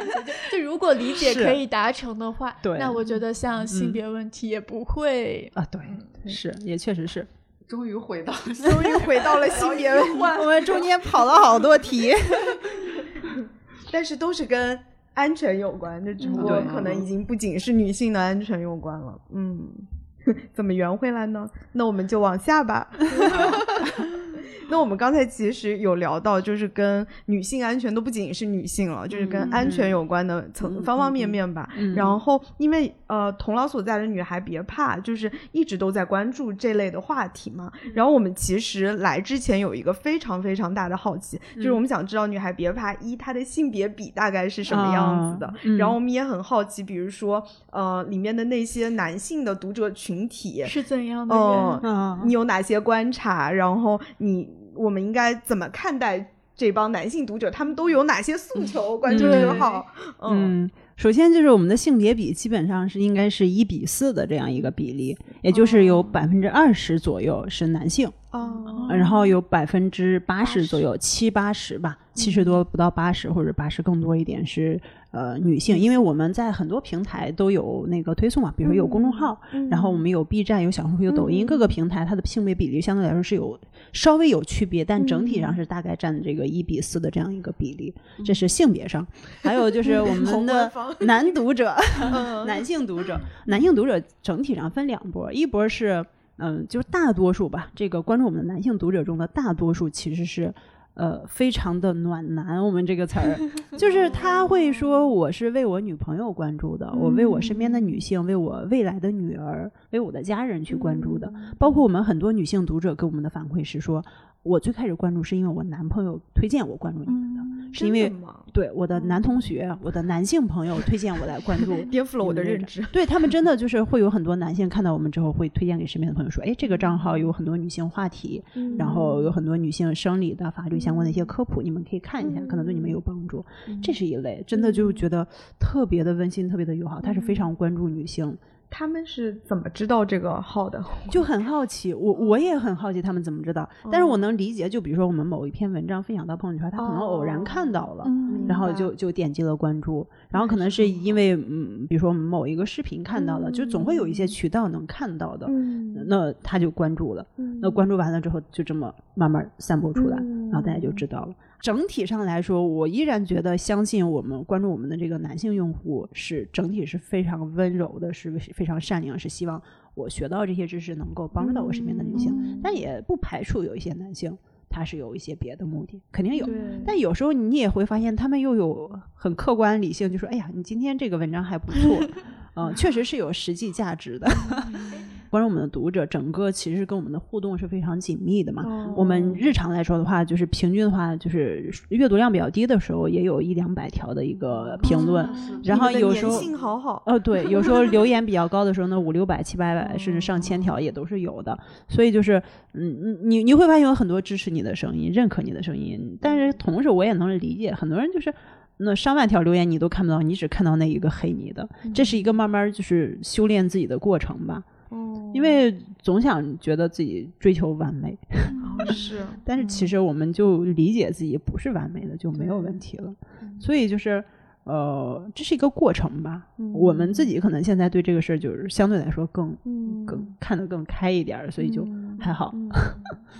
Speaker 3: 就 <laughs> 就如果理解可以达成的话，那我觉得像性别问题也不会
Speaker 1: 啊。对，是也确实是。
Speaker 4: 终于回到，<laughs>
Speaker 2: 终于回到了性别问题。
Speaker 1: 我们中间跑了好多题，<laughs>
Speaker 2: 但是都是跟安全有关。就只不过可能已经不仅是女性的安全有关了。嗯，<laughs> 怎么圆回来呢？那我们就往下吧。那我们刚才其实有聊到，就是跟女性安全都不仅仅是女性了，就是跟安全有关的层方方面面吧。然后，因为呃，童老所在的女孩别怕，就是一直都在关注这类的话题嘛。然后我们其实来之前有一个非常非常大的好奇，就是我们想知道女孩别怕一她的性别比大概是什么样子的。然后我们也很好奇，比如说呃，里面的那些男性的读者群体
Speaker 3: 是怎样的人？
Speaker 2: 你有哪些观察？然后你。我们应该怎么看待这帮男性读者？他们都有哪些诉求？关注这个号，
Speaker 1: 嗯，首先就是我们的性别比基本上是应该是一比四的这样一个比例，也就是有百分之二十左右是男性，
Speaker 2: 哦，
Speaker 1: 然后有百分之八十左右，七八十吧，七十多不到八十或者八十更多一点是呃女性，因为我们在很多平台都有那个推送嘛，比如说有公众号，然后我们有 B 站、有小红书、有抖音，各个平台它的性别比例相对来说是有稍微有区别，但整体上是大概占这个一比四的这样一个比例，这是性别上。还有就是我们的男读者、<laughs> 男性读者，男性读者整体上分两波，一波是嗯，就是大多数吧，这个关注我们的男性读者中的大多数其实是。呃，非常的暖男，我们这个词儿，<laughs> 就是他会说我是为我女朋友关注的，我为我身边的女性，为我未来的女儿，为我的家人去关注的。包括我们很多女性读者给我们的反馈是说。我最开始关注是因为我男朋友推荐我关注你们的，是因为对我的男同学、我的男性朋友推荐我来关注，<laughs>
Speaker 2: 颠覆了我的认知。
Speaker 1: 对他们真的 <laughs> 就是会有很多男性看到我们之后会推荐给身边的朋友说：“哎，这个账号有很多女性话题，然后有很多女性生理的、法律相关的一些科普，你们可以看一下，可能对你们有帮助。”这是一类，真的就觉得特别的温馨、特别的友好。他是非常关注女性。
Speaker 2: 他们是怎么知道这个号的？<laughs>
Speaker 1: 就很好奇，我我也很好奇他们怎么知道。但是我能理解，就比如说我们某一篇文章分享到朋友圈，他可能偶然看到了，然后就就点击了关注。然后可能是因为嗯，比如说我们某一个视频看到了，就总会有一些渠道能看到的，那他就关注了。那关注完了之后，就这么慢慢散播出来，然后大家就知道了。整体上来说，我依然觉得相信我们关注我们的这个男性用户是整体是非常温柔的，是非常善良，是希望我学到这些知识能够帮助到我身边的女性。但也不排除有一些男性他是有一些别的目的，肯定有。但有时候你也会发现，他们又有很客观理性，就说：“哎呀，你今天这个文章还不错，嗯，<laughs> 确实是有实际价值的。”关注我们的读者，整个其实跟我们的互动是非常紧密的嘛。我们日常来说的话，就是平均的话，就是阅读量比较低的时候，也有一两百条的一个评论。然后有时候，
Speaker 2: 好好。
Speaker 1: 哦，对，有时候 <laughs> 留言比较高的时候呢，五六百、七八百，甚至上千条也都是有的。所以就是，嗯，你你会发现有很多支持你的声音，认可你的声音。但是同时，我也能理解很多人就是那上万条留言你都看不到，你只看到那一个黑你的。这是一个慢慢就是修炼自己的过程吧。因为总想觉得自己追求完美，<laughs>
Speaker 2: 是，<laughs>
Speaker 1: 但是其实我们就理解自己不是完美的就没有问题了，所以就是，呃，这是一个过程吧。我们自己可能现在对这个事儿就是相对来说更更看得更开一点，所以就还好。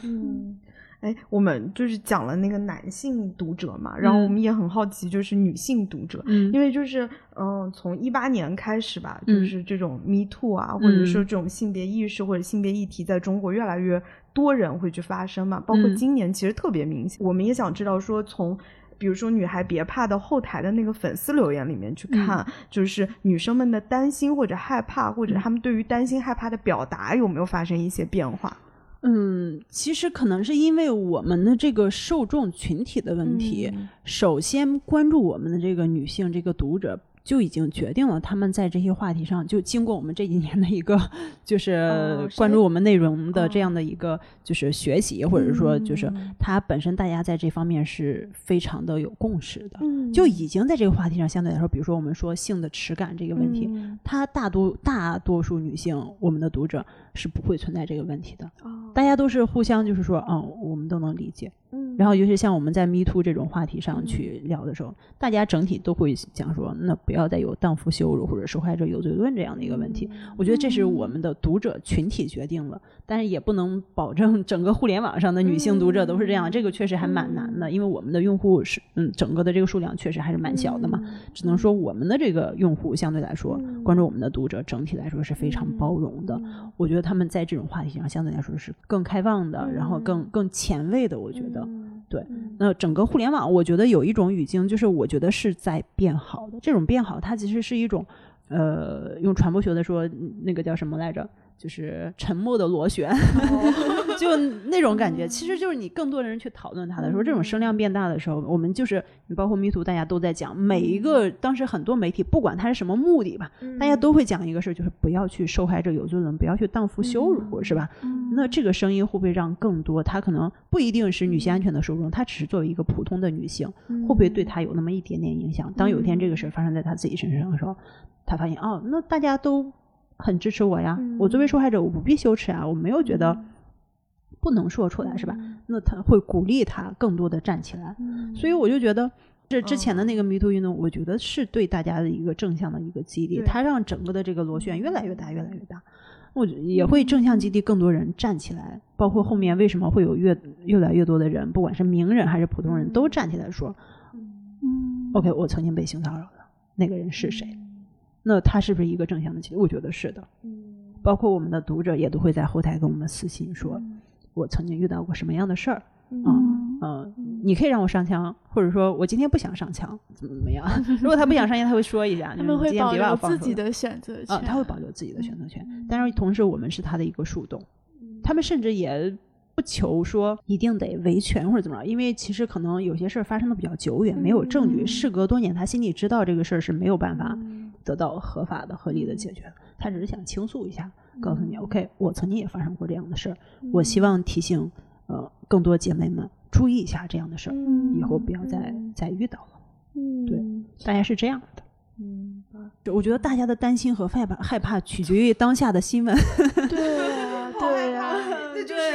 Speaker 2: 嗯。<laughs> 哎，我们就是讲了那个男性读者嘛，然后我们也很好奇，就是女性读者，因为就是嗯，从一八年开始吧，就是这种 Me Too 啊，或者说这种性别意识或者性别议题，在中国越来越多人会去发生嘛，包括今年其实特别明显。我们也想知道说，从比如说女孩别怕的后台的那个粉丝留言里面去看，就是女生们的担心或者害怕，或者她们对于担心害怕的表达有没有发生一些变化？
Speaker 1: 嗯，其实可能是因为我们的这个受众群体的问题，首先关注我们的这个女性这个读者。就已经决定了，他们在这些话题上，就经过我们这几年的一个，就是 <laughs> 关注我们内容的这样的一个，就是学习，或者说，就是他本身大家在这方面是非常的有共识的，就已经在这个话题上相对来说，比如说我们说性的耻感这个问题，他大多大多数女性，我们的读者是不会存在这个问题的，大家都是互相就是说，嗯，我们都能理解。然后，尤其像我们在 Me Too 这种话题上去聊的时候，大家整体都会讲说，那不要再有荡妇羞辱或者受害者有罪论这样的一个问题。我觉得这是我们的读者群体决定了，但是也不能保证整个互联网上的女性读者都是这样。这个确实还蛮难的，因为我们的用户是嗯，整个的这个数量确实还是蛮小的嘛。只能说我们的这个用户相对来说，关注我们的读者整体来说是非常包容的。我觉得他们在这种话题上相对来说是更开放的，然后更更前卫的。我觉得。对，那整个互联网，我觉得有一种语境，就是我觉得是在变好的。这种变好，它其实是一种，呃，用传播学的说，那个叫什么来着？就是沉默的螺旋，<laughs> 就那种感觉。其实就是你更多的人去讨论它的时候，这种声量变大的时候，我们就是你包括迷途大家都在讲，每一个当时很多媒体不管它是什么目的吧，大家都会讲一个事儿，就是不要去受害者有罪论，不要去荡妇羞辱，是吧？那这个声音会不会让更多？她可能不一定是女性安全的受众，她只是作为一个普通的女性，会不会对她有那么一点点影响？当有一天这个事儿发生在她自己身上的时候，她发现哦，那大家都。很支持我呀！我作为受害者，我不必羞耻啊！我没有觉得不能说出来，是吧？那他会鼓励他更多的站起来，所以我就觉得这之前的那个迷途运动，我觉得是对大家的一个正向的一个激励，它让整个的这个螺旋越来越大，越来越大。我也会正向激励更多人站起来，包括后面为什么会有越越来越多的人，不管是名人还是普通人都站起来说：“嗯，OK，我曾经被性骚扰的那个人是谁？”那他是不是一个正向的激励？我觉得是的。嗯，包括我们的读者也都会在后台跟我们私信说，我曾经遇到过什么样的事儿啊？嗯，你可以让我上墙，或者说我今天不想上墙，怎么怎么样？<laughs> 如果他不想上墙，他会说一下，
Speaker 3: 他们会保
Speaker 1: 留
Speaker 3: 自己的选择权
Speaker 1: 啊，他会保留自己的选择权。但是同时，我们是他的一个树洞，他们甚至也不求说一定得维权或者怎么着，因为其实可能有些事儿发生的比较久远，没有证据，事隔多年，他心里知道这个事儿是没有办法。得到合法的、合理的解决，他只是想倾诉一下，告诉你，OK，我曾经也发生过这样的事儿，我希望提醒呃更多姐妹们注意一下这样的事儿，以后不要再再遇到了。嗯，对，大家是这样的。嗯，我觉得大家的担心和害怕害怕取决于当下的新闻。<laughs>
Speaker 3: 对。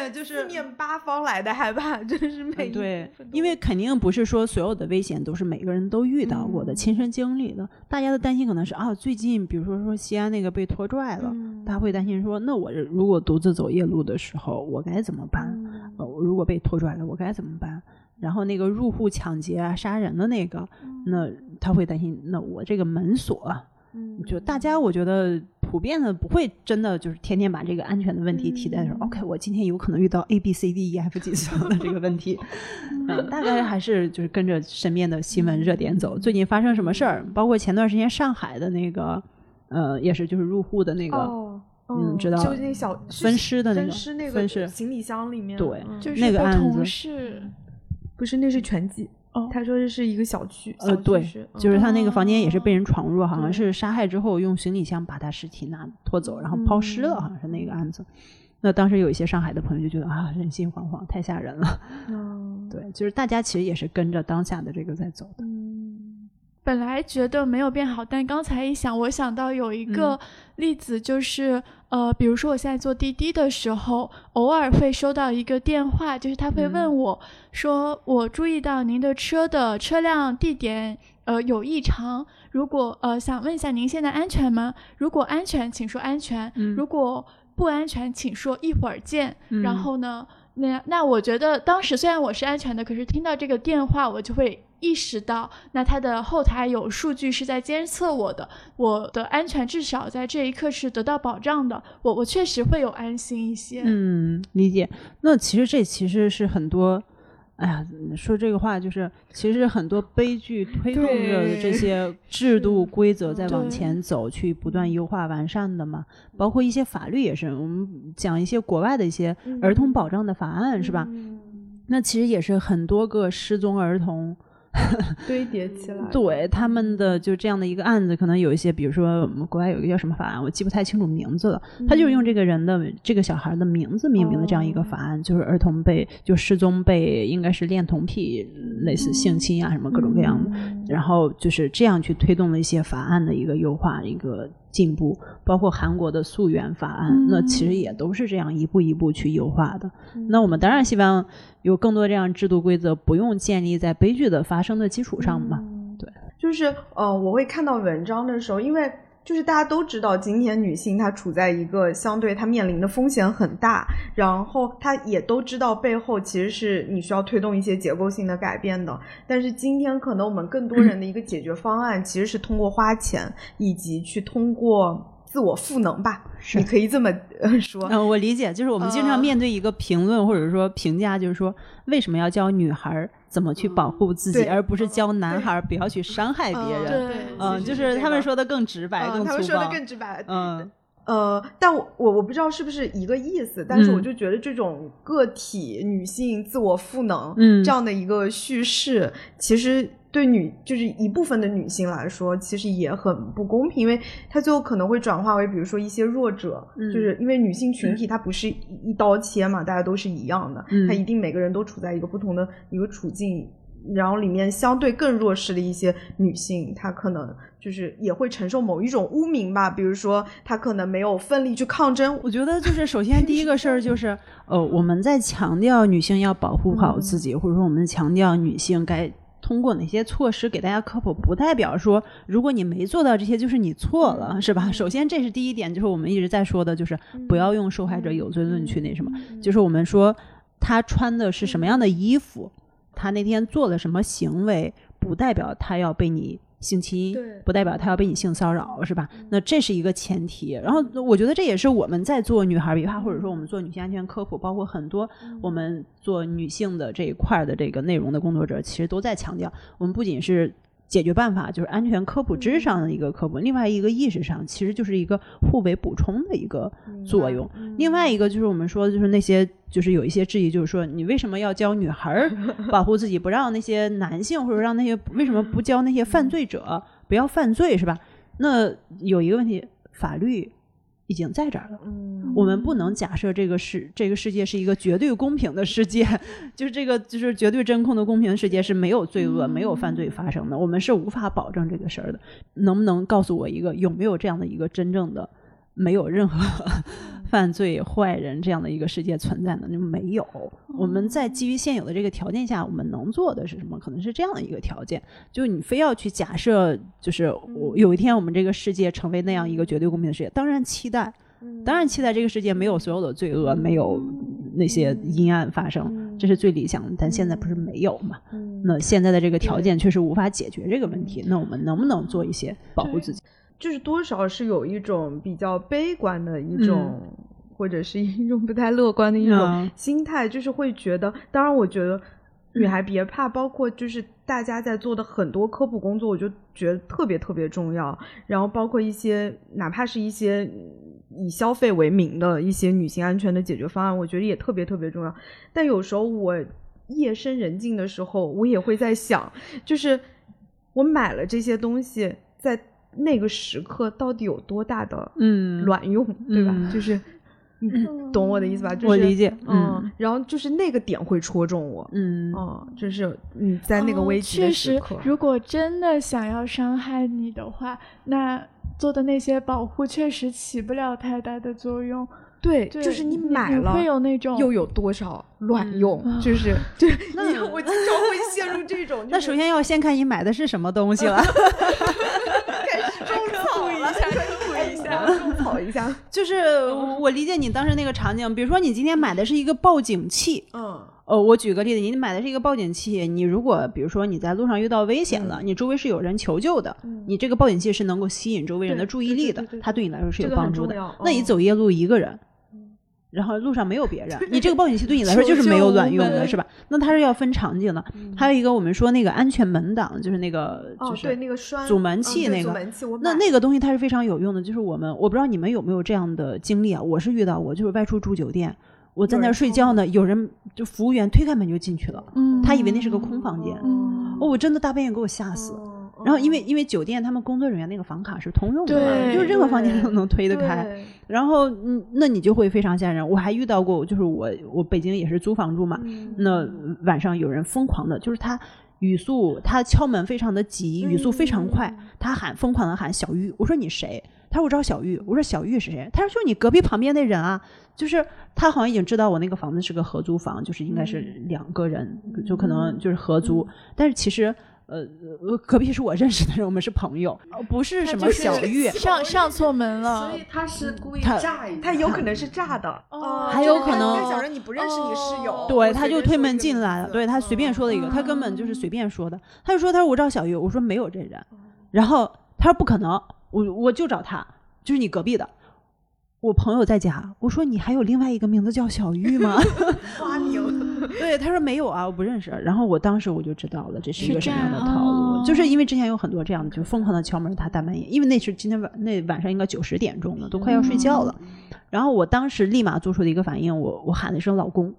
Speaker 2: 那就是四面八方来的害怕，真是每
Speaker 1: 对，因为肯定不是说所有的危险都是每个人都遇到过的、亲身经历的。大家的担心可能是啊，最近比如说说西安那个被拖拽了，大家会担心说，那我如果独自走夜路的时候，我该怎么办？呃，如果被拖拽了，我该怎么办？然后那个入户抢劫啊、杀人的那个，那他会担心，那我这个门锁。嗯，就大家，我觉得普遍的不会真的就是天天把这个安全的问题提在说，OK，我今天有可能遇到 A B C D E F 几项的这个问题，嗯，大概还是就是跟着身边的新闻热点走。最近发生什么事儿？包括前段时间上海的那个，呃，也是就是入户的那个，嗯，知道
Speaker 2: 就那小
Speaker 1: 分尸的那个
Speaker 2: 分尸那
Speaker 1: 个
Speaker 2: 行李箱里面，
Speaker 1: 对，
Speaker 3: 就是
Speaker 1: 那个案子
Speaker 3: 是，
Speaker 2: 不是那是拳击。哦，他说这是一个小区，
Speaker 1: 呃，对，就是他那个房间也是被人闯入，好像是杀害之后用行李箱把他尸体拿拖走，然后抛尸了，好像是那个案子。那当时有一些上海的朋友就觉得啊，人心惶惶，太吓人了。嗯，对，就是大家其实也是跟着当下的这个在走的。
Speaker 3: 本来觉得没有变好，但刚才一想，我想到有一个例子，就是呃，比如说我现在坐滴滴的时候，偶尔会收到一个电话，就是他会问我说：“我注意到您的车的车辆地点呃有异常，如果呃想问一下您现在安全吗？如果安全，请说安全；如果不安全，请说一会儿见。”然后呢，那那我觉得当时虽然我是安全的，可是听到这个电话，我就会。意识到，那它的后台有数据是在监测我的，我的安全至少在这一刻是得到保障的，我我确实会有安心一些。
Speaker 1: 嗯，理解。那其实这其实是很多，哎呀，说这个话就是，其实很多悲剧推动着这些制度规则在往前走，去不断优化完善的嘛。包括一些法律也是，我们讲一些国外的一些儿童保障的法案是吧？那其实也是很多个失踪儿童。<laughs>
Speaker 2: 堆叠起来，
Speaker 1: 对他们的就这样的一个案子，可能有一些，比如说我们国外有一个叫什么法案，我记不太清楚名字了。他就是用这个人的这个小孩的名字命名的这样一个法案，就是儿童被就失踪被应该是恋童癖，类似性侵啊什么各种各样的，然后就是这样去推动了一些法案的一个优化一个。进步包括韩国的溯源法案，那其实也都是这样一步一步去优化的。那我们当然希望有更多这样制度规则，不用建立在悲剧的发生的基础上嘛？对，
Speaker 2: 就是呃，我会看到文章的时候，因为。就是大家都知道，今天女性她处在一个相对她面临的风险很大，然后她也都知道背后其实是你需要推动一些结构性的改变的。但是今天可能我们更多人的一个解决方案其实是通过花钱以及去通过自我赋能吧，你可以这么说。
Speaker 1: 嗯，我理解，就是我们经常面对一个评论或者说评价，就是说为什么要教女孩儿？怎么去保护自己，而不是教男孩不要去伤害别人。
Speaker 3: 对，
Speaker 1: 嗯，就是他们说的更直白，更粗暴。
Speaker 2: 他们说的更直白。嗯，呃，但我我我不知道是不是一个意思，但是我
Speaker 1: 嗯。
Speaker 2: 就觉得这种个体女性自我赋能，
Speaker 1: 嗯。
Speaker 2: 这样的一个叙事，其实对女就是一部分的女性来说，其实也很不公平，因为它最后可能会转化为，比如说一些弱者，
Speaker 1: 嗯
Speaker 2: 就是因为女性群体它不是一刀切嘛，大家都是一样的，
Speaker 1: 嗯
Speaker 2: 它一定每个人都处在一个不同的一个处境。然后里面相对更弱势的一些女性，她可能就是也会承受某一种污名吧，比如说她可能没有奋力去抗争，
Speaker 1: 我觉得就是首先第一个事儿就是，呃，我们在强调女性要保护好自己，或者说我们强调女性该通过哪些措施给大家科普，不代表说如果你没做到这些就是你错了，是吧？首先这是第一点，就是我们一直在说的，就是不要用受害者有罪论去那什么，就是我们说他穿的是什么样的衣服，他那天做了什么行为，不代表他要被你性侵
Speaker 2: 对，
Speaker 1: 不代表他要被你性骚扰，是吧？那这是一个前提。然后我觉得这也是我们在做女孩比怕，或者说我们做女性安全科普，包括很多我们做女性的这一块儿的这个内容的工作者，其实都在强调，我们不仅是。解决办法就是安全科普知识上的一个科普，另外一个意识上其实就是一个互为补充的一个作用。另外一个就是我们说，就是那些就是有一些质疑，就是说你为什么要教女孩儿 <laughs> 保护自己，不让那些男性或者让那些为什么不教那些犯罪者不要犯罪，是吧？那有一个问题，法律已经在这儿了。
Speaker 2: 嗯
Speaker 1: 我们不能假设这个世这个世界是一个绝对公平的世界，<laughs> 就是这个就是绝对真空的公平的世界是没有罪恶、没有犯罪发生的，我们是无法保证这个事儿的。能不能告诉我一个有没有这样的一个真正的没有任何犯罪坏人这样的一个世界存在呢？就没有。我们在基于现有的这个条件下，我们能做的是什么？可能是这样的一个条件，就你非要去假设，就是我有一天我们这个世界成为那样一个绝对公平的世界，当然期待。当然，期待这个世界没有所有的罪恶，没有那些阴暗发生，这是最理想的。但现在不是没有嘛？那现在的这个条件确实无法解决这个问题。那我们能不能做一些保护自己？
Speaker 2: 就是多少是有一种比较悲观的一种，<laughs> 或者是一种不太乐观的一种
Speaker 1: 嗯
Speaker 2: 心态，就是会觉得，当然，我觉得女孩别怕，包括就是大家在做的很多科普工作，我就觉得特别特别重要。然后包括一些哪怕是一些以消费为名的一些女性安全的解决方案，我觉得也特别特别重要。但有时候我夜深人静的时候，我也会在想，就是我买了这些东西，在那个时刻到底有多大的
Speaker 1: 嗯
Speaker 2: 卵用，对吧？
Speaker 1: 嗯
Speaker 2: 就是你懂我的意思吧？就是、
Speaker 1: 我理解
Speaker 2: 嗯，然后就是那个点会戳中我，
Speaker 1: 嗯
Speaker 2: 嗯，就是你在那个
Speaker 3: 哦
Speaker 2: 危机的
Speaker 3: 确实
Speaker 2: 时刻，，
Speaker 3: 如果真的想要伤害你的话，那做的那些保护确实起不了太大的作用。
Speaker 2: 对，
Speaker 3: 对
Speaker 2: 就是你
Speaker 3: 你
Speaker 2: 买了，
Speaker 3: 会有那种
Speaker 2: 又有多少卵用？就是，<laughs> 就是你我经常会陷入这种。<laughs>
Speaker 1: 那首先要先看你买的是什么东西了。<laughs>
Speaker 2: 一下。<laughs>
Speaker 1: 就是我理解你当时那个场景，比如说你今天买的是一个报警器，
Speaker 2: 嗯
Speaker 1: 哦，我举个例子，你买的是一个报警器，你如果比如说你在路上遇到危险了，你周围是有人求救的，你这个报警器是能够吸引周围人的注意力的
Speaker 2: 对对对对，
Speaker 1: 它对你来说是有帮助的。那你
Speaker 2: 嗯
Speaker 1: 走夜路一个人。然后路上没有别人，你这个报警器对你来说就是没有卵用的，是吧？那它是要分场景的。还有一个我们说那个安全门挡，就是那个
Speaker 2: 哦，
Speaker 1: 就是
Speaker 2: 对，那个栓
Speaker 1: 阻门器那个那那个东西它是非常有用的，就是我们我不知道你们有没有这样的经历啊？我是遇到过，就是外出住酒店，我在那儿睡觉呢，有人就服务员推开门就进去了，
Speaker 3: 嗯
Speaker 1: 他以为那是个空房间，
Speaker 3: 嗯
Speaker 1: 哦，我真的大半夜给我吓死。
Speaker 2: 哦
Speaker 1: 然后因为因为酒店他们工作人员那个房卡是通用的嘛，就是任何房间都能推得开。然后嗯，那你就会非常吓人。我还遇到过，就是我我北京也是租房住嘛，
Speaker 2: 嗯
Speaker 1: 那晚上有人疯狂的，就是他语速，他敲门非常的急，语速非常快，
Speaker 2: 嗯
Speaker 1: 他喊疯狂的喊小玉，我说你谁？他说我知道小玉，我说小玉是谁？他说就你隔壁旁边那人啊，就是他好像已经知道我那个房子是个合租房，就是应该是
Speaker 2: 嗯
Speaker 1: 两个人，就可能就是合租，但是其实。呃，呃隔壁是我认识的人，我们是朋友，呃不是什么小玉，
Speaker 3: 上上错门了
Speaker 4: 所以，他是故意
Speaker 1: 他
Speaker 4: 炸一下，
Speaker 2: 他有可能是炸的，
Speaker 3: 哦
Speaker 1: 还有可能
Speaker 2: 他想着你不认识你室友，
Speaker 1: 对，他就推门进来了，对他随便说了一个，他根本就是随便说的。他就说他说我找小玉，我说没有这人，然后他说不可能，我我就找他，就是你隔壁的。我朋友在家，我说你还有另外一个名字叫小玉吗？<laughs>
Speaker 2: 花名，
Speaker 1: 对，他说没有啊，我不认识。然后我当时我就知道了，这是一个什么样的套路，
Speaker 3: 哦
Speaker 1: 就是因为之前有很多这样的，就疯狂的敲门，他大半夜，因为那是今天晚那晚上应该九十点钟了，都快要睡觉了。然后我当时立马做出的一个反应，我我喊了一声老公，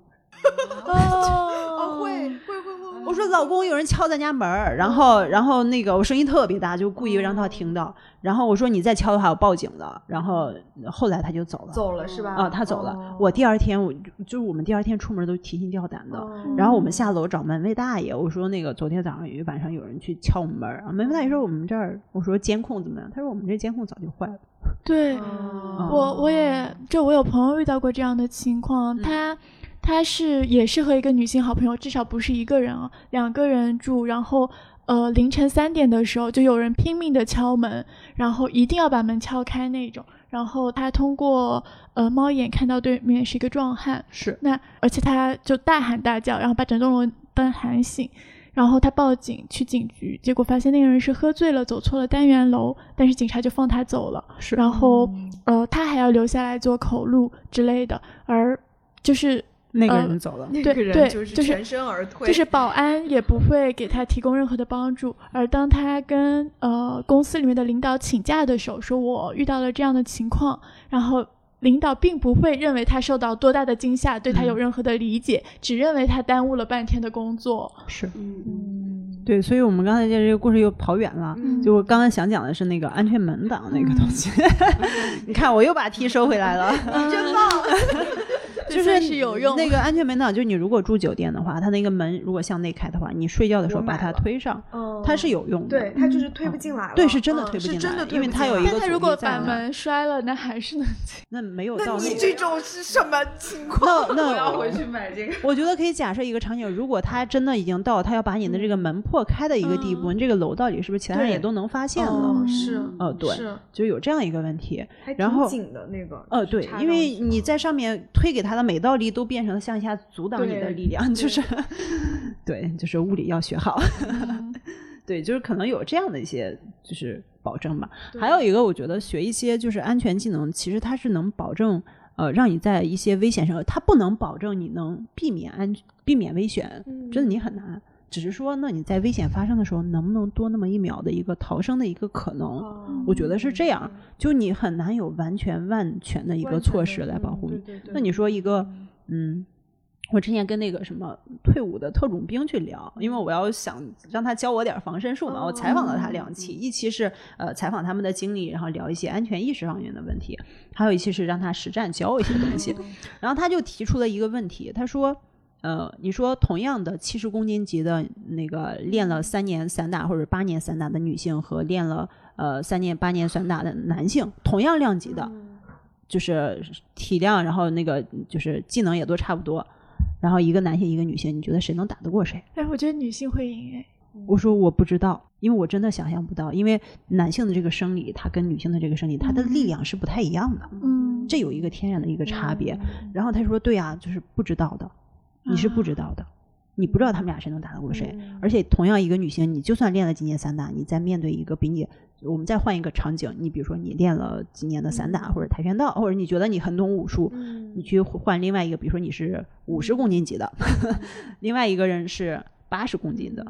Speaker 1: 我说老公，有人敲咱家门儿，然后然后那个我声音特别大，就故意让他听到。然后我说你再敲的话，我报警的。然后后来他就走了。
Speaker 2: 走了是吧？
Speaker 1: 啊，他走了。
Speaker 2: 哦
Speaker 1: 我第二天我就就是我们第二天出门都提心吊胆的。
Speaker 2: 哦
Speaker 1: 然后我们下楼找门卫大爷，我说那个昨天早上有一晚上有人去敲我们门儿，啊门卫大爷说我们这儿，我说监控怎么样？他说我们这监控早就坏了。
Speaker 3: 对，
Speaker 2: 哦
Speaker 3: 我我也这我有朋友遇到过这样的情况，他他是也是和一个女性好朋友，至少不是一个人啊，两个人住，然后呃凌晨三点的时候就有人拼命的敲门，然后一定要把门敲开那种，然后他通过呃猫眼看到对面是一个壮汉，
Speaker 1: 是
Speaker 3: 那而且他就大喊大叫，然后把整栋楼都喊醒。然后他报警去警局，结果发现那个人是喝醉了，走错了单元楼，但是警察就放他走了。
Speaker 1: 是
Speaker 3: 然后呃，他还要留下来做口录之类的，而就是
Speaker 1: 那个
Speaker 3: 呃
Speaker 1: 人走了。
Speaker 2: 那
Speaker 3: 对对
Speaker 2: 个人就是
Speaker 3: 就是
Speaker 2: 全身而退，
Speaker 3: 就是保安也不会给他提供任何的帮助。而当他跟呃公司里面的领导请假的时候，说我遇到了这样的情况，然后领导并不会认为他受到多大的惊吓，对他有任何的理解，只认为他耽误了半天的工作。
Speaker 1: 是
Speaker 2: 嗯
Speaker 1: 对，所以我们刚才这个故事又跑远了。
Speaker 2: 嗯
Speaker 1: 就我刚刚想讲的是那个安全门档那个东西，<laughs> 你看我又把题收回来了。<laughs>
Speaker 2: 真棒，
Speaker 1: 就是
Speaker 3: 是有用
Speaker 1: 那个 <laughs> 安全门挡，就是你如果住酒店的话，它那个门如果向内开的话，你睡觉的时候把它推上，
Speaker 2: 嗯
Speaker 1: 它是有用的。
Speaker 2: 对它就是推不进来了，
Speaker 1: 对是真的
Speaker 2: 嗯
Speaker 1: 推不进来
Speaker 2: 是真的
Speaker 1: 因为它有一个
Speaker 3: 但它如果把门摔了，那还是能进。
Speaker 1: 那没有
Speaker 2: 那
Speaker 1: 到那。
Speaker 2: 你这种是什么 <laughs> 情况？
Speaker 1: 那 <laughs>
Speaker 4: 我要回去买这个。
Speaker 1: 我觉得可以假设一个场景，如果他真的已经到他要把你的这个门破开的一个地步，你这个楼到底是不是其他人也都能发现了？
Speaker 2: 哦，是，
Speaker 1: 呃对
Speaker 2: 是，
Speaker 1: 就有这样一个问题。
Speaker 2: 还
Speaker 1: 然后
Speaker 2: 挺紧的那个，
Speaker 1: 呃，对因为你在上面推给他的每道力都变成向下阻挡你的力量，就是对，就是物理要学好。
Speaker 2: 嗯 <laughs>
Speaker 1: 对，就是可能有这样的一些就是保证吧。还有一个，我觉得学一些就是安全技能，其实它是能保证呃让你在一些危险上，它不能保证你能避免安避免危险，真的你很难。只是说，那你在危险发生的时候，能不能多那么一秒的一个逃生的一个可能？
Speaker 2: 哦
Speaker 1: 我觉得是这样，就你很难有完全万全的一个措施来保护你。那你说一个，嗯，我之前跟那个什么退伍的特种兵去聊，因为我要想让他教我点防身术嘛，我采访了他两期，一期是呃采访他们的经历，然后聊一些安全意识方面的问题，还有一期是让他实战教一些东西，然后他就提出了一个问题，他说。呃，你说同样的七十公斤级的那个练了三年散打或者八年散打的女性和练了呃三年八年散打的男性，同样量级的，就是体量，然后那个就是技能也都差不多，然后一个男性一个女性，你觉得谁能打得过谁？
Speaker 3: 哎，我觉得女性会赢哎。
Speaker 1: 我说我不知道，因为我真的想象不到，因为男性的这个生理，它跟女性的这个生理，它的力量是不太一样的，
Speaker 3: 嗯，
Speaker 1: 这有一个天然的一个差别。然后他说，对啊，就是不知道的，你是不知道的。你不知道他们俩谁能打得过谁，而且同样一个女性，你就算练了几年散打，你在面对一个比你，我们再换一个场景，你比如说你练了几年的散打或者跆拳道，或者你觉得你很懂武术，你去换另外一个，比如说你是五十公斤级的，另外一个人是八十公斤的，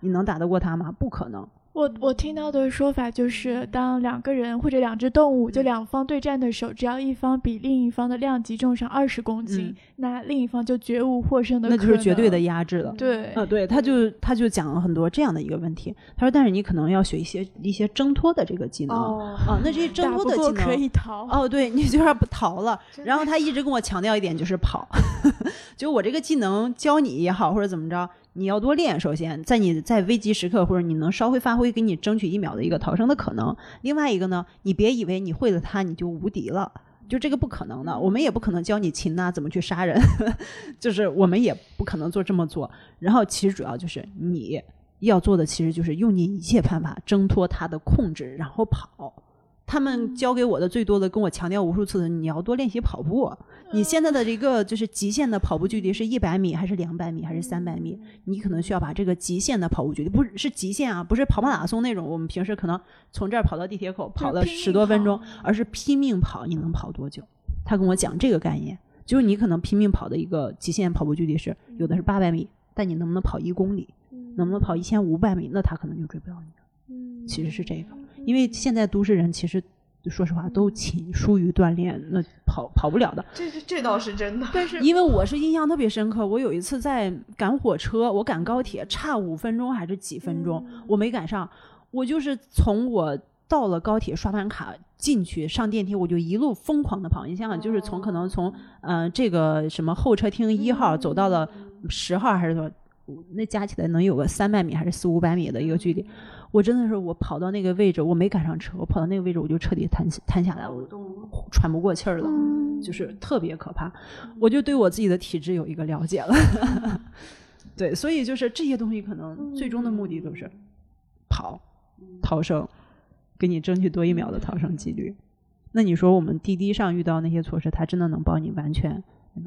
Speaker 1: 你能打得过他吗？不可能。
Speaker 3: 我我听到的说法就是，当两个人或者两只动物就两方对战的时候，只要一方比另一方的量级重上二十公斤，
Speaker 1: 嗯
Speaker 3: 那另一方就绝无获胜的可
Speaker 1: 那。就是绝对的压制了。
Speaker 3: 对，
Speaker 1: 呃，对，他就他就讲了很多这样的一个问题。他说，但是你可能要学一些一些挣脱的这个技能
Speaker 2: 哦
Speaker 1: 啊，那这些 <laughs> 挣脱的技能
Speaker 3: 可以逃。
Speaker 1: 哦，对你就要不逃了。然后他一直跟我强调一点，就是跑。<laughs> 就我这个技能教你也好，或者怎么着，你要多练。首先，在你在危急时刻，或者你能稍微发挥，给你争取一秒的一个逃生的可能。另外一个呢，你别以为你会了它，你就无敌了。就这个不可能的，我们也不可能教你擒拿怎么去杀人，<laughs> 就是我们也不可能做这么做。然后其实主要就是你要做的，其实就是用尽一切办法挣脱它的控制，然后跑。他们教给我的最多的，跟我强调无数次的，你要多练习跑步。你现在的一个就是极限的跑步距离是一百米，还是两百米，还是三百米？你可能需要把这个极限的跑步距离，不是是极限啊，不是跑马拉松那种。我们平时可能从这儿跑到地铁口跑了十多分钟，而是拼命跑。你能跑多久？他跟我讲这个概念。就是你可能拼命跑的一个极限跑步距离是有的是八百米，但你能不能跑一公里，能不能跑一千五百米，那他可能就追不到你了。
Speaker 3: 嗯
Speaker 1: 其实是这个，因为现在都市人其实说实话都勤疏于锻炼，那跑跑不了的。
Speaker 2: 这这这倒是真的。
Speaker 3: 但是 <laughs>
Speaker 1: 因为我是印象特别深刻，我有一次在赶火车，我赶高铁差五分钟还是几分钟，我没赶上，我就是从我到了高铁刷完卡进去上电梯，我就一路疯狂的跑。你想想，就是从可能从呃这个什么候车厅一号走到了十号还是多少，那加起来能有个三百米还是四五百米的一个距离。我真的是我跑到那个位置，我没赶上车，我跑到那个位置我就彻底瘫瘫下来，我都喘不过气儿了。
Speaker 3: 嗯
Speaker 1: 就是特别可怕，我就对我自己的体质有一个了解了。<laughs> 对，所以就是这些东西可能最终的目的都是跑、逃生，给你争取多一秒的逃生几率。那你说我们滴滴上遇到那些措施，它真的能帮你完全？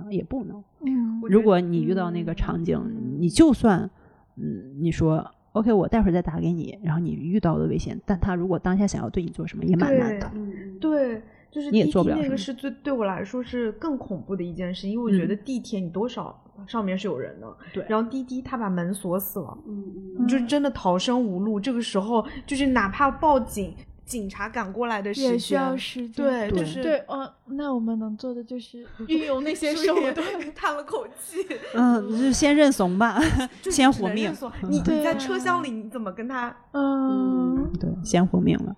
Speaker 1: 也不能。
Speaker 3: 嗯
Speaker 1: 如果你遇到那个场景，你就算嗯，你说 OK，我待会儿再打给你，然后你遇到的危险，但他如果当下想要对你做什么，也蛮难的。
Speaker 4: 嗯，
Speaker 2: 对，就是
Speaker 1: 你也
Speaker 2: 滴滴那
Speaker 1: 做不了什么
Speaker 2: 个是最对我来说是更恐怖的一件事，因为我觉
Speaker 1: 嗯
Speaker 2: 得地铁你多少上面是有人的，
Speaker 1: 对
Speaker 2: 然后滴滴他把门锁死了，
Speaker 4: 嗯
Speaker 2: 你就真的逃生无路。这个时候就是哪怕报警，警察赶过来的时间
Speaker 3: 也需要时间。
Speaker 2: 对，
Speaker 1: 对
Speaker 2: 就是
Speaker 3: 对，哦，那我们能做的就是 <laughs> 运用那些手段。<laughs>
Speaker 2: 叹了口气，
Speaker 1: 嗯，就先认怂吧，<laughs> 先活命
Speaker 2: 认。怂你你在车厢里你怎么跟他？
Speaker 3: 嗯，
Speaker 1: 对，先活命了。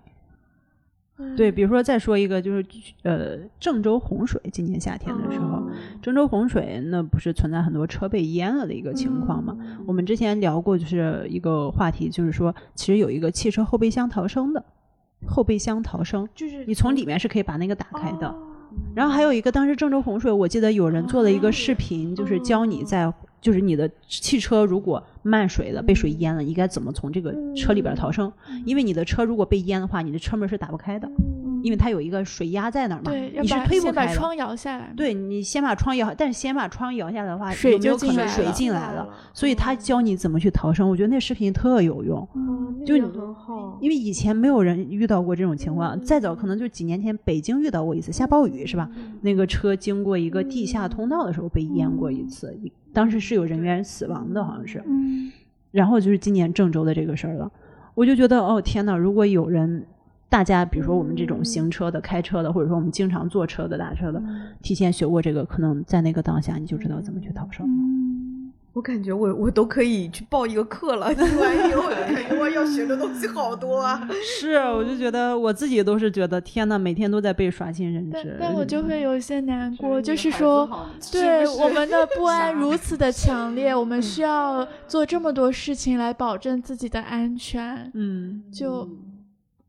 Speaker 1: 对，比如说再说一个，就是呃，郑州洪水，今年夏天的时候，郑州洪水那不是存在很多车被淹了的一个情况吗？我们之前聊过，就是一个话题，就是说，其实有一个汽车后备箱逃生的，后备箱逃生，
Speaker 2: 就是
Speaker 1: 你从里面是可以把那个打开的。
Speaker 2: 哦
Speaker 1: 然后还有一个，当时郑州洪水，我记得有人做了一个视频，就是教你在，就是你的汽车如果漫水了，被水淹了，应该怎么从这个车里边逃生？因为你的车如果被淹的话，你的车门是打不开的，因为它有一个水压在那儿嘛，
Speaker 3: 对，要
Speaker 1: 你是
Speaker 3: 把
Speaker 1: 推不开的。
Speaker 3: 先把窗摇下来。
Speaker 1: 对你先把窗摇，但是先把窗摇下来的话，
Speaker 3: 水
Speaker 1: 有没有可能水
Speaker 3: 就进来了
Speaker 1: 进来了？所以他教你怎么去逃生，我觉得那视频特有用。就
Speaker 2: 个很好，
Speaker 1: 因为以前没有人遇到过这种情况，再早可能就几年前北京遇到过一次下暴雨是吧？那个车经过一个地下通道的时候被淹过一次，当时是有人员死亡的，好像是。
Speaker 3: 嗯，
Speaker 1: 然后就是今年郑州的这个事儿了，我就觉得哦天呐，如果有人，大家比如说我们这种行车的、开车的，或者说我们经常坐车的、打车的，提前学过这个，可能在那个当下你就知道怎么去逃生。
Speaker 2: 我感觉我我都可以去报一个课了。听完以后，感觉我要学的东西好多啊。<laughs>
Speaker 1: 是，我就觉得我自己都是觉得天呐，每天都在被刷新认知。
Speaker 3: 但我就会有一些难过，就是说，对
Speaker 4: 是是
Speaker 3: 我们的不安如此的强烈，<laughs> 我们需要做这么多事情来保证自己的安全。
Speaker 1: 嗯
Speaker 3: 就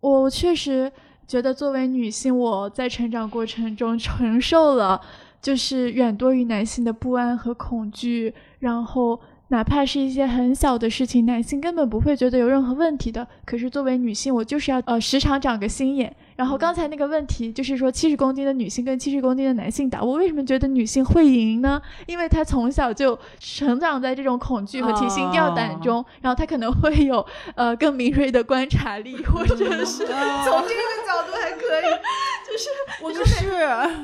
Speaker 3: 我确实觉得，作为女性，我在成长过程中承受了就是远多于男性的不安和恐惧，然后。哪怕是一些很小的事情，男性根本不会觉得有任何问题的。可是作为女性，我就是要呃时常长个心眼。然后刚才那个问题就是说，七十公斤的女性跟七十公斤的男性打，我为什么觉得女性会赢呢？因为她从小就成长在这种恐惧和提心吊胆中，然后她可能会有呃更敏锐的观察力，或者是
Speaker 2: 从这个角度还可以，就是我就
Speaker 1: 是，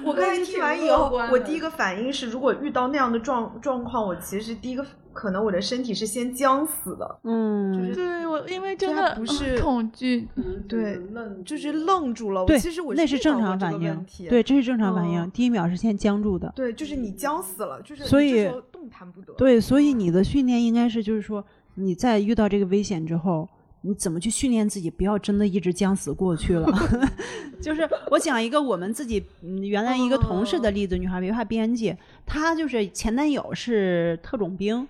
Speaker 2: 我刚才听完以后我第一个反应是，如果遇到那样的状状况，我其实第一个可能我的身体是先僵死的，
Speaker 1: 嗯，
Speaker 3: 对我因为真
Speaker 2: 它
Speaker 3: 的
Speaker 2: 不是
Speaker 3: 呃恐惧，
Speaker 2: 对
Speaker 4: 愣
Speaker 2: 就是愣住了。
Speaker 1: 对
Speaker 2: 其实我
Speaker 1: 那是正常反应，对，这是正常反应。
Speaker 2: 嗯
Speaker 1: 第一秒是先僵住的，
Speaker 2: 对，就是你僵死了，就是
Speaker 1: 所以
Speaker 2: 动弹不得。
Speaker 1: 对，所以你的训练应该是，就是说你在遇到这个危险之后，你怎么去训练自己，不要真的一直僵死过去了。<laughs> 就是我讲一个我们自己嗯原来一个同事的例子，女孩文化编辑，她就是前男友是特种兵。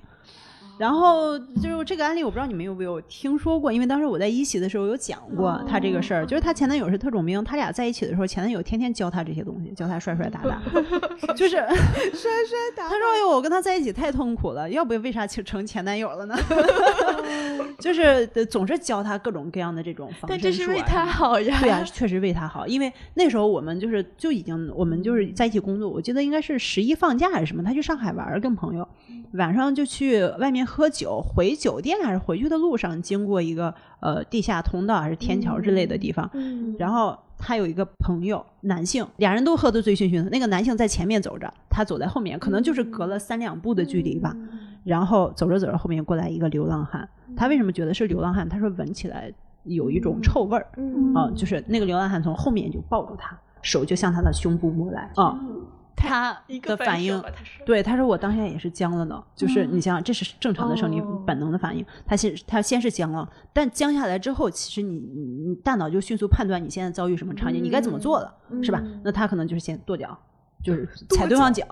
Speaker 1: 然后就是这个案例，我不知道你们有没有听说过，因为当时我在一席的时候有讲过她这个事儿，就是她前男友是特种兵，他俩在一起的时候，前男友天天教她这些东西，教她摔摔打打，<laughs> 就是 <laughs>
Speaker 2: 摔摔打
Speaker 1: 他说：“哎呦，我跟他在一起太痛苦了，要不为啥成成前男友了呢？<laughs> 就是呃总是教他各种各样的这种防
Speaker 3: 但这是为他好呀。
Speaker 1: 对啊，确实为他好，因为那时候我们就是就已经我们就是在一起工作，我记得应该是十一放假还是什么，他去上海玩儿跟朋友，晚上就去外面喝酒，回酒店还是回去的路上经过一个呃地下通道还是天桥之类的地方，
Speaker 3: 嗯
Speaker 1: 然后他有一个朋友，男性，俩人都喝得醉醺醺的。那个男性在前面走着，他走在后面，可能就是隔了三两步的距离吧。然后走着走着，后面过来一个流浪汉。他为什么觉得是流浪汉？他说闻起来有一种臭味儿，啊，就是那个流浪汉从后面就抱住他，手就向他的胸部摸来，啊。他的反应，对他说：“我当下也是僵了呢。就是你想想，这是正常的生理本能的反应。他先他先是僵了，但僵下来之后，其实你你大脑就迅速判断你现在遭遇什么场景，你该怎么做了，是吧？那他可能就是先跺脚，就是踩对方脚，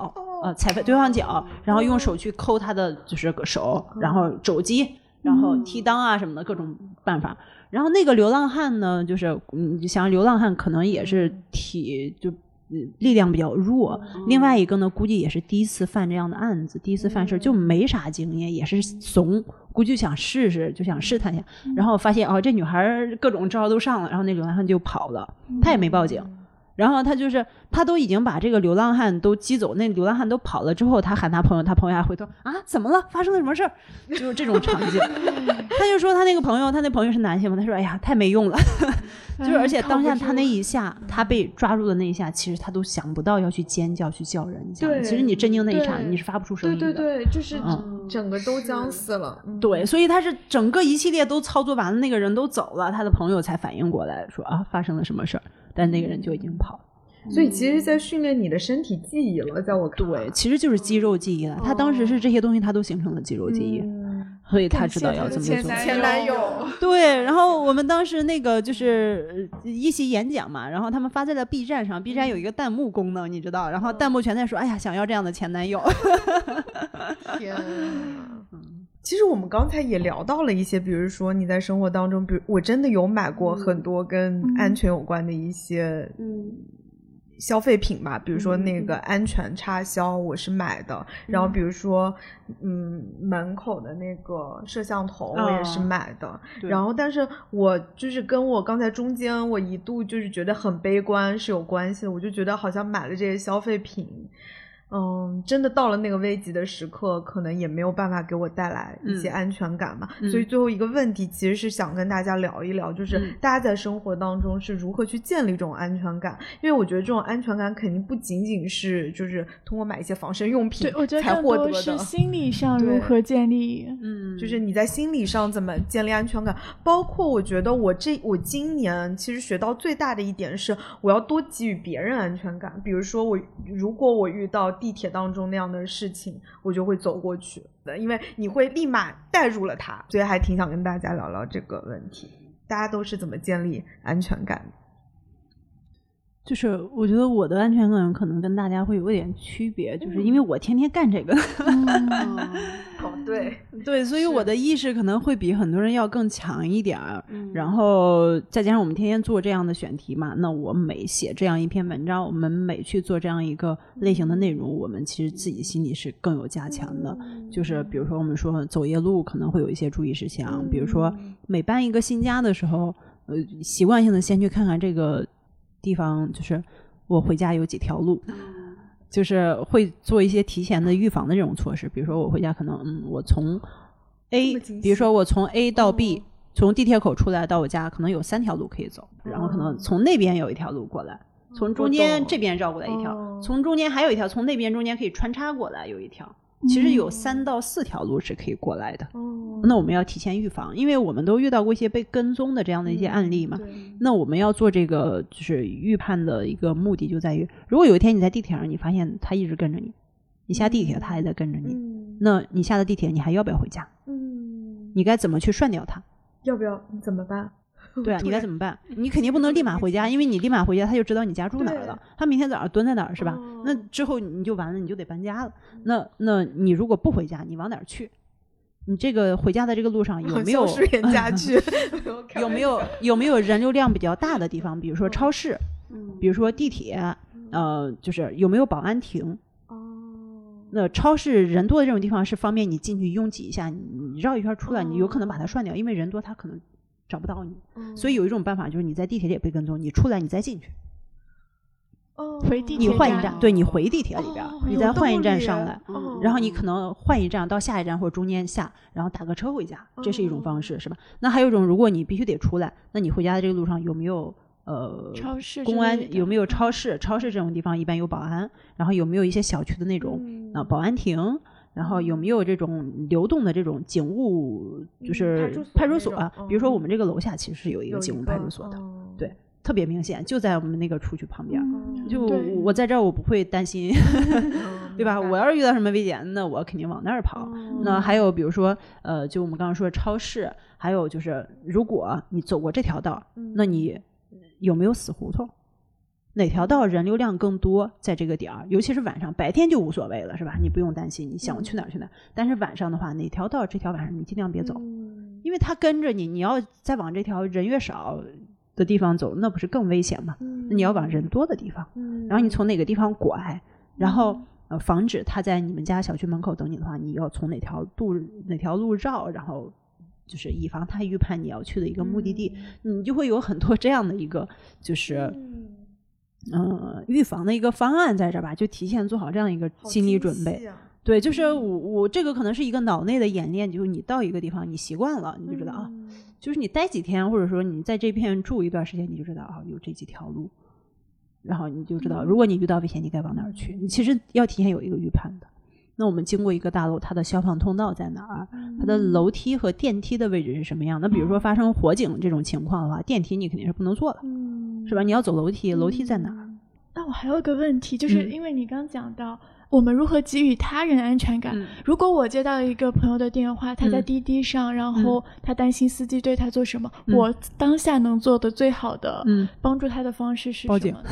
Speaker 1: 呃，踩对方脚，然后用手去抠他的就是手，然后肘击，然后踢裆啊什么的各种办法。然后那个流浪汉呢，就是嗯，想流浪汉可能也是体就。”力量比较弱，另外一个呢，估计也是第一次犯这样的案子，第一次犯事就没啥经验，也是怂，估计想试试，就想试探一下，然后发现哦，这女孩各种招都上了，然后那流浪汉就跑了，他也没报警。然后他就是，他都已经把这个流浪汉都击走，那流浪汉都跑了之后，他喊他朋友，他朋友还回头啊，怎么了？发生了什么事儿？就是这种场景。<laughs> 他就说他那个朋友，他那朋友是男性嘛，他说哎呀，太没用了。就是而且当下他那一下，他被抓住的那一下，其实他都想不到要去尖叫去叫人。
Speaker 2: 对，
Speaker 1: 其实你震惊那一刹，你是发不出声音
Speaker 2: 的。对对对，就是整个都僵死了。
Speaker 1: 对，所以他是整个一系列都操作完了，那个人都走了，他的朋友才反应过来，说啊，发生了什么事儿。但那个人就已经跑了，
Speaker 2: 所以其实，在训练你的身体记忆了，在我看
Speaker 1: 对，其实就是肌肉记忆了。他当时是这些东西，他都形成了肌肉记忆，所以他知道要怎么做。
Speaker 2: 前男友 <laughs>
Speaker 1: 对，然后我们当时那个就是一席演讲嘛，然后他们发在了 B 站上，B 站有一个弹幕功能，你知道，然后弹幕全在说：“哎呀，想要这样的前男友。<laughs> ”
Speaker 2: 天。其实我们刚才也聊到了一些，比如说你在生活当中，比如我真的有买过很多跟安。全有关的一些嗯。消费品吧，比如说那个安全插销我是买的，然后比如说嗯门口的那个摄像头我也是买的，然后但是我就是跟我刚才中间我一度就是觉得很悲观是有关系的，我就觉得好像买了这些消费品。嗯，真的到了那个危急的时刻，可能也没有办法给我带来一些安全感嘛。所以最后一个问题，其实是想跟大家聊一聊，就是大家在生活当中是如何去建立这种安全感？因为我觉得这种安全感肯定不仅仅是就是通过买一些防身用品才获得的。
Speaker 3: 是心理上如何建立？
Speaker 2: 嗯，就是你在心理上怎么建立安全感？包括我觉得我这我今年其实学到最大的一点是，我要多给予别人安全感。比如说我如果我遇到地铁当中那样的事情，我就会走过去的，因为你会立马带入了他，所以还挺想跟大家聊聊这个问题，大家都是怎么建立安全感的？
Speaker 1: 就是我觉得我的安全感可能跟大家会有点区别，就是因为我天天干这个。<laughs>
Speaker 2: 哦，对
Speaker 1: 对，所以我的意识可能会比很多人要更强一点儿。然后再加上我们天天做这样的选题嘛，那我每写这样一篇文章，我们每去做这样一个类型的内容，我们其实自己心里是更有加强的。就是比如说我们说走夜路可能会有一些注意事项，比如说每搬一个新家的时候，呃，习惯性的先去看看这个。地方就是我回家有几条路，就是会做一些提前的预防的这种措施。比如说我回家可能，嗯，我从 A，比如说我从 A 到 B，从地铁口出来到我家可能有三条路可以走，然后可能从那边有一条路过来，从中间这边绕过来一条，从中间还有一条，从那边中间可以穿插过来有一条。其实有三到四条路是可以过来的，那我们要提前预防，因为我们都遇到过一些被跟踪的这样的一些案例嘛。那我们要做这个就是预判的一个目的就在于，如果有一天你在地铁上，你发现他一直跟着你，你下地铁他还在跟着你，那你下了地铁你还要不要回家？嗯，你该怎么去涮掉他？
Speaker 2: 要不要？怎么办？<laughs>
Speaker 1: 对啊，你该怎么办？你肯定不能立马回家，因为你立马回家，他就知道你家住哪儿了。他明天早上蹲在哪儿是吧？那之后你就完了，你就得搬家了。那那你如果不回家，你往哪儿去？你这个回家的这个路上有 <laughs> 没有
Speaker 2: 家去？<laughs>
Speaker 1: 有没有有没有人流量比较大的地方？比如说超市，比如说地铁，呃，就是有没有保安亭？哦，那超市人多的这种地方是方便你进去拥挤一下，你绕一圈出来，你有可能把它涮掉，因为人多，它可能。找不到你，所以有一种办法，就是你在地铁里被跟踪，你出来，你再进去。
Speaker 3: 哦，回地铁，
Speaker 1: 你换一站，对你回地铁里边，你再换一站上来，然后你可能换一站到下一站或者中间下，然后打个车回家，这是一种方式，是吧？那还有一种，如果你必须得出来，那你回家的这个路上有没有呃
Speaker 3: 超市
Speaker 1: 公安有没有超市？超市这种地方一般有保安，然后有没有一些小区的那种啊、保安亭？然后有没有这种流动的这种警务，就是
Speaker 2: 派
Speaker 1: 派出
Speaker 2: 出所
Speaker 1: 啊？比如说我们
Speaker 2: 嗯
Speaker 1: 这个楼下其实是有一个警务派出所的，
Speaker 2: 哦
Speaker 1: 对特别明显，就在我们那个出去旁边就我在这儿，我不会担心，<laughs>
Speaker 2: 嗯
Speaker 1: 对吧？我要是遇到什么危险，那我肯定往那儿跑。
Speaker 2: 哦
Speaker 1: 那还有比如说，呃，就我们刚刚说的超市，还有就是，如果你走过这条道，那你有没有死胡同？哪条道人流量更多，在这个点儿，尤其是晚上，白天就无所谓了，是吧？你不用担心，你想去哪儿去哪儿。但是晚上的话，哪条道这条晚上你尽量别走，因为他跟着你，你要再往这条人越少的地方走，那不是更危险吗？那你要往人多的地方，然后你从哪个地方拐，然后呃防止他在你们家小区门口等你的话，你要从哪条路哪条路绕，然后就是以防他预判你要去的一个目的地，你就会有很多这样的一个就是。嗯，预防的一个方案在这儿吧，就提前做好这样一个心理准备。
Speaker 2: 啊
Speaker 1: 对，就是我我这个可能是一个脑内的演练，就是你到一个地方你习惯了，你就知道啊，就是你待几天，或者说你在这片住一段时间，你就知道啊有这几条路，然后你就知道，如果你遇到危险，你该往哪儿去。你其实要提前有一个预判的。那我们经过一个大楼，它的消防通道在哪儿？它的楼梯和电梯的位置是什么样？那比如说发生火警这种情况的话，电梯你肯定是不能坐的，是吧？你要走楼梯，楼梯在哪儿？
Speaker 3: 那我还有一个问题，就是
Speaker 1: 嗯
Speaker 3: 因为你刚讲到我们如何给予他人安全感。
Speaker 1: 嗯
Speaker 3: 如果我接到一个朋友的电话，他在
Speaker 1: 嗯
Speaker 3: 滴滴上，然后他担心司机对他做什么，
Speaker 1: 嗯
Speaker 3: 我当下能做的最好的
Speaker 1: 嗯
Speaker 3: 帮助他的方式是什么 <laughs>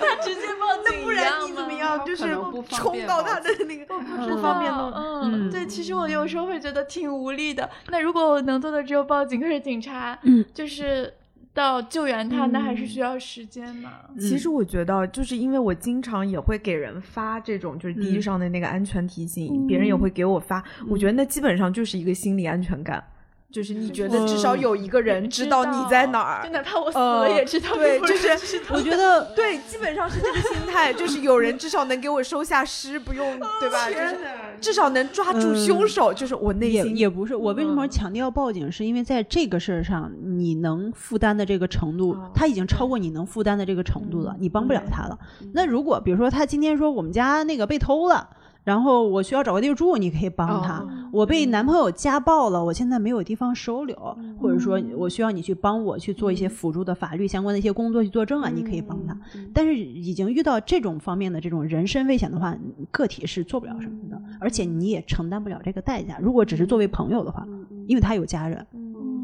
Speaker 3: 他直接报警
Speaker 2: 不然你怎么样？就是冲到他的那个
Speaker 3: 不
Speaker 2: 不
Speaker 3: 知
Speaker 2: 方便
Speaker 3: 嗯，
Speaker 1: 嗯
Speaker 3: 对，其实我有时候会觉得挺无力的。那如果我能做的只有报警，可是警察，
Speaker 1: 嗯
Speaker 3: 就是到救援他，那还是需要时间嘛。
Speaker 2: 其实我觉得，就是因为我经常也会给人发这种就是滴滴
Speaker 1: 嗯
Speaker 2: 上的那个安全提醒，
Speaker 3: 嗯
Speaker 2: 别人也会给我发，我觉得那基本上就是一个心理安全感，就是你觉得至少有一个人知道你在哪儿。
Speaker 3: 就哪怕我死
Speaker 2: 呃
Speaker 3: 了也知道。
Speaker 2: 对，就是
Speaker 1: 我觉得
Speaker 2: 对，基本上是这个心态，就是有人至少能给我收下尸，不用对吧？就是至少能抓住凶手，就是我内心
Speaker 1: 也不是，我为什么
Speaker 2: 嗯
Speaker 1: 强调报警？是因为在这个事儿上，你能负担的这个程度
Speaker 2: 哦，
Speaker 1: 他已经超过你能负担的这个程度了，你帮不了他了。那如果比如说他今天说我们家那个被偷了，然后我需要找个地儿住，你可以帮他。
Speaker 2: 哦
Speaker 1: 我被男朋友家暴了，我现在没有地方收留，或者说我需要你去帮我去做一些辅助的法律相关的一些工作去作证啊，你可以帮他。但是已经遇到这种方面的这种人身危险的话，个体是做不了什么的，而且你也承担不了这个代价。如果只是作为朋友的话，因为他有家人，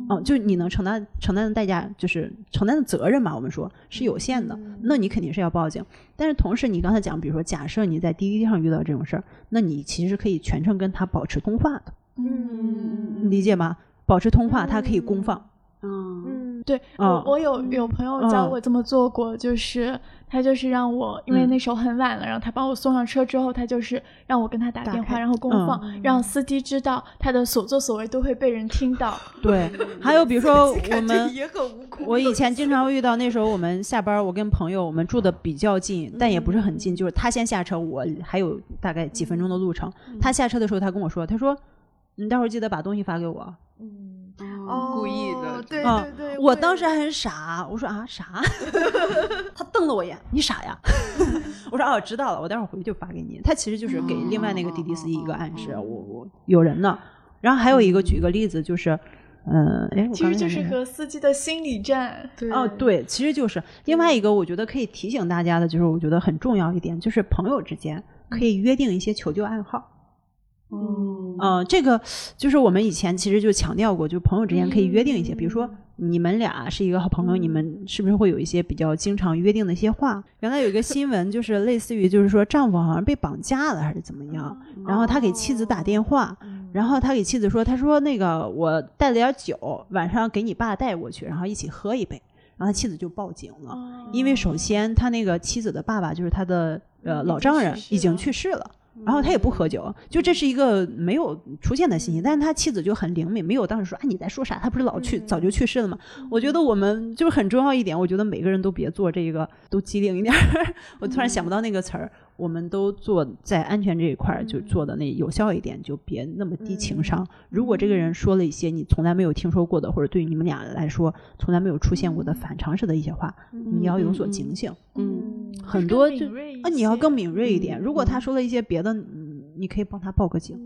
Speaker 1: 嗯，就你能承担承担的代价，就是承担的责任嘛，我们说是有限的，那你肯定是要报警。但是同时，你刚才讲，比如说，假设你在滴滴上遇到这种事儿，那你其实可以全程跟他保持通话的，
Speaker 3: 嗯，
Speaker 1: 理解吗？保持通话，它可以公放。
Speaker 4: 嗯
Speaker 2: 嗯
Speaker 3: 对
Speaker 1: 嗯
Speaker 3: 我我有有朋友教我这么做过，就是他就是让我，因为
Speaker 1: 嗯
Speaker 3: 那时候很晚了，然后他把我送上车之后，他就是让我跟他打电话，然后公放，让司机知道他的所作所为都会被人听到。<laughs>
Speaker 1: 对，还有比如说我们。我以前经常会 <laughs> 遇到，那时候我们下班，我跟朋友我们住的比较近，但也不是很近，就是他先下车，我还有大概几分钟的路程。他下车的时候，他跟我说，他说：“你待会儿记得把东西发给我。
Speaker 2: 哦，
Speaker 4: 故意的，
Speaker 2: 对
Speaker 1: 啊
Speaker 2: 对对，
Speaker 1: 我当时还很傻，我说啊啥？<laughs> 他瞪了我一眼，你傻呀？<laughs> 我说哦，知道了，我待会儿回去就发给你。他其实就是给另外那个滴滴司机一个暗示，我我有人呢。然后还有一个举个例子，就是，嗯，哎，
Speaker 3: 其实就是和司机的心理战。
Speaker 2: 对
Speaker 1: 哦，对，其实就是另外一个，我觉得可以提醒大家的，就是我觉得很重要一点，就是朋友之间可以约定一些求救暗号。
Speaker 4: 嗯
Speaker 1: 嗯、这个就是我们以前其实就强调过，就朋友之间可以约定一些，比如说你们俩是一个好朋友，你们是不是会有一些比较经常约定的一些话？原来有一个新闻，就是类似于就是说丈夫好像被绑架了还是怎么样，然后他给妻子打电话，然后他给妻子说，他说那个我带了点酒，晚上给你爸带过去，然后一起喝一杯。然后他妻子就报警了，
Speaker 3: 哦
Speaker 1: 因为首先他那个妻子的爸爸就是他的呃老丈人已经去世了。然后他也不喝酒，就这是一个没有出现的信息，但是他妻子就很灵敏，没有当时说啊你在说啥？他不是老去早就去世了吗？我觉得我们就是很重要一点，我觉得每个人都别做这个，都机灵一点。<laughs> 我突然想不到那个词儿，我们都做在安全这一块儿就做的那有效一点，就别那么低情商。如果这个人说了一些你从来没有听说过的，或者对于你们俩来说从来没有出现过的反常识的一些话，你要有所警醒。
Speaker 4: 嗯，
Speaker 1: 很多就啊，你要更
Speaker 3: 敏
Speaker 1: 敏锐一点。如果他说了一些别的，嗯，你可以帮他报个警。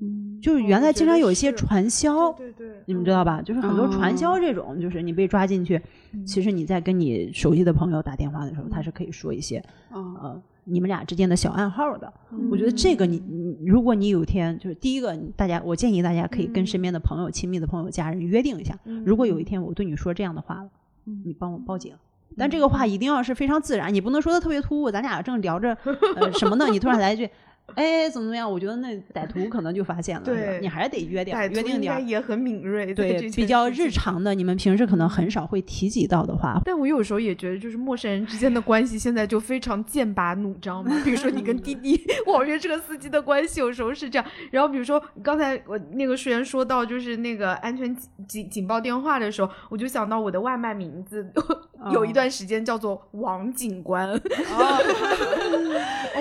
Speaker 2: 嗯，
Speaker 1: 就是原来经常有一些传销，
Speaker 2: 对对对，
Speaker 1: 你们知道吧？就是很多传销这种，就是你被抓进去，其实你在跟你熟悉的朋友打电话的时候，他是可以说一些
Speaker 4: 嗯
Speaker 1: 呃你们俩之间的小暗号的。我觉得这个你你，如果你有一天就是第一个，大家我建议大家可以跟身边的朋友、亲密的朋友、家人约定一下，如果有一天我对你说这样的话了，你帮我报警。但这个话一定要是非常自然，你不能说的特别突兀。咱俩正聊着呃什么呢？你突然来一句，<laughs> 哎，怎么怎么样？我觉得那歹徒可能就发现了，
Speaker 2: 对
Speaker 1: 你还是得约点儿
Speaker 2: 歹徒应
Speaker 1: 约定点
Speaker 2: 也很敏锐，
Speaker 1: 对，
Speaker 2: 件
Speaker 1: 比较日常的，你们平时可能很少会提及到的话，
Speaker 2: 但我有时候也觉得，就是陌生人之间的关系现在就非常剑拔弩张嘛。比如说你跟滴滴网约车司机的关系，有时候是这样。然后比如说刚才我那个学员说到，就是那个安全警警警报电话的时候，我就想到我的外卖名字有一段时间叫做王警官。<laughs>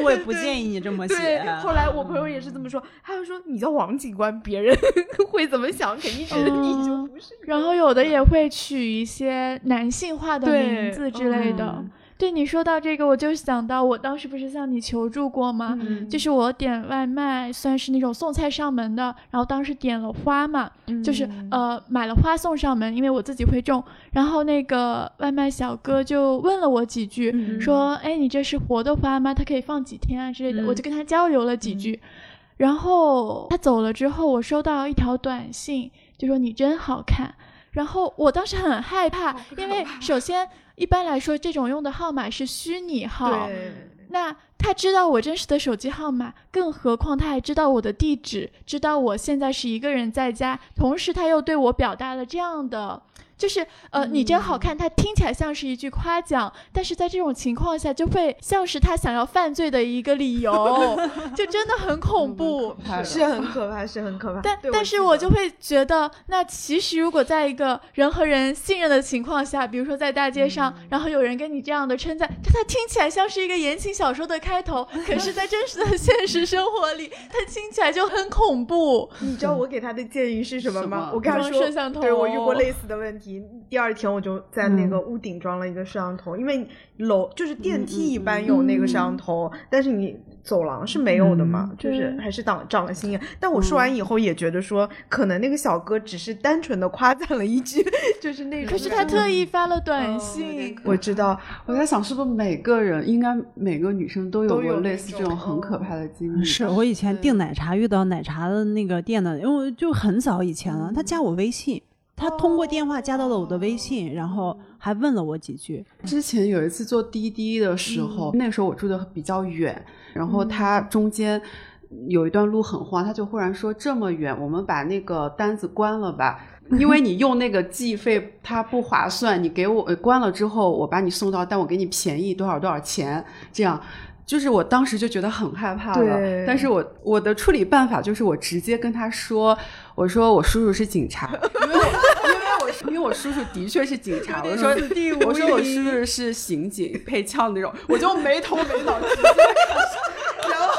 Speaker 1: 我也不建议你这么 <laughs>
Speaker 2: 对。，后来我朋友也是这么说，他就说你叫王警官，别人 <laughs> 会怎么想？肯定觉得你就不是。
Speaker 3: 然后有的也会取一些男性化的名字之类的。
Speaker 1: 嗯
Speaker 3: 对你说到这个，我就想到我当时不是向你求助过吗？
Speaker 2: 嗯
Speaker 3: 就是我点外卖，算是那种送菜上门的，然后当时点了花嘛，就是
Speaker 2: 嗯
Speaker 3: 呃买了花送上门，因为我自己会种。然后那个外卖小哥就问了我几句，
Speaker 2: 嗯
Speaker 3: 说：“哎，你这是活的花吗？它可以放几天啊之类的。
Speaker 2: 嗯
Speaker 3: 我就跟他交流了几句，然后他走了之后，我收到一条短信，就说你真好看。然后我当时很害怕，因为首先一般来说这种用的号码是虚拟号，那他知道我真实的手机号码，更何况他还知道我的地址，知道我现在是一个人在家，同时他又对我表达了这样的。就是呃，你真好看，它听起来像是一句夸奖，但是在这种情况下，就会像是他想要犯罪的一个理由，<laughs> 就真的很恐怖。
Speaker 2: 是很可怕，是很可怕。
Speaker 3: 但但是我就会觉得，那其实如果在一个人和人信任的情况下，比如说在大街上，
Speaker 2: 嗯
Speaker 3: 然后有人跟你这样的称赞，它它听起来像是一个言情小说的开头，可是，在真实的 <laughs> 现实生活里，他听起来就很恐怖。
Speaker 2: 你知道我给他的建议是什么吗？我跟他说
Speaker 3: 摄像，头
Speaker 2: 对我遇过类似的问题。第二天我就在那
Speaker 1: 嗯。
Speaker 2: 个屋顶装了一个摄像头，因为楼就是电梯一般有那个摄像头，但是你走廊是没有的嘛，就是还是长长了心眼。但我说完以后也觉得说，可能那个小哥只是单纯的夸赞了一句，<laughs> 就是那种。
Speaker 3: 可是他特意发了短信，
Speaker 2: 我知道，
Speaker 4: 我在想，是不是每个人应该每个女生都有
Speaker 2: 都有那
Speaker 4: 过类似这
Speaker 2: 种
Speaker 4: 种很可怕的经历？
Speaker 1: 是我以前订奶茶遇到奶茶的那个店的，因为就很早以前了，他加我微信，他通过电话加到了我的微信，然后还问了我几句。
Speaker 4: 之前有一次坐滴滴的时候，那时候我住的比较远，然后他中间有一段路很荒，他就忽然说这么远，我们把那个单子关了吧。<laughs> 因为你用那个计费，它不划算。你给我呃关了之后，我把你送到，但我给你便宜多少多少钱，这样。就是我当时就觉得很害怕了
Speaker 2: 对，
Speaker 4: 但是我我的处理办法就是我直接跟他说，我说我叔叔是警察，<laughs> 因为我因为我因为我叔叔的确是警察，我说我说我叔叔是刑警配枪那种，<laughs> 我就没头没脑直接，<laughs> 然后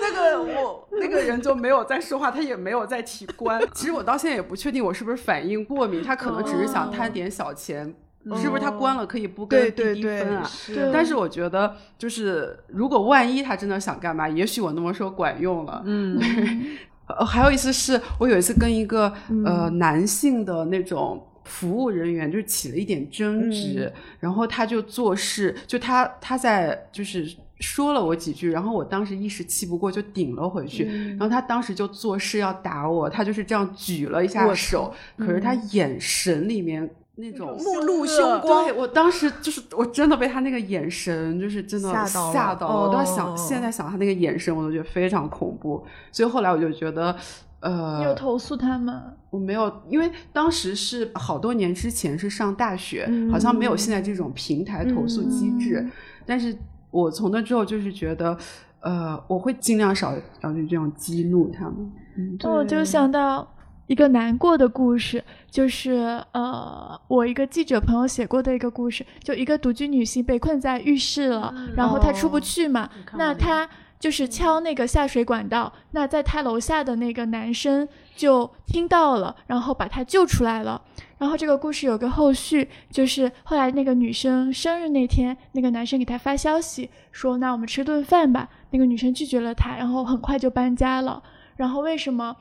Speaker 4: 那个我那个人就没有再说话，他也没有再提关。其实我到现在也不确定我是不是反应过敏，他可能只是想贪点小钱。是不是他关了可以不跟滴滴分啊？
Speaker 2: 对，
Speaker 4: 但是我觉得，就是如果万一他真的想干嘛，也许我那么说管用了。
Speaker 1: 嗯，<laughs>
Speaker 4: 呃，还有一次是我有一次跟一个、呃男性的那种服务人员就是起了一点争执，然后他就做事，就他他在就是说了我几句，然后我当时一时气不过就顶了回去，然后他当时就做事要打我，他就是这样举了一下
Speaker 2: 我
Speaker 4: 手，可是他眼神里面。那种
Speaker 2: 目露凶光
Speaker 4: 对我当时就是我真的被他那个眼神，就是真的
Speaker 2: 吓到了
Speaker 4: 吓到了。我都在想，
Speaker 2: 哦
Speaker 4: 现在想他那个眼神，我都觉得非常恐怖。所以后来我就觉得，
Speaker 3: 你有
Speaker 4: 呃，
Speaker 3: 投诉他吗？
Speaker 4: 我没有，因为当时是好多年之前是上大学，
Speaker 2: 嗯
Speaker 4: 好像没有现在这种平台投诉机制。
Speaker 3: 嗯
Speaker 4: 但是我从那之后就是觉得，呃，我会尽量少要去这样激怒他们。嗯，
Speaker 3: 那我就想到。一个难过的故事，就是呃，我一个记者朋友写过的一个故事，就一个独居女性被困在浴室了，然后她出不去嘛，那她就是敲那个下水管道，那在她楼下的那个男生就听到了，然后把她救出来了。然后这个故事有个后续，就是后来那个女生生日那天，那个男生给她发消息说：“那我们吃顿饭吧。”那个女生拒绝了他，然后很快就搬家了。然后为什么？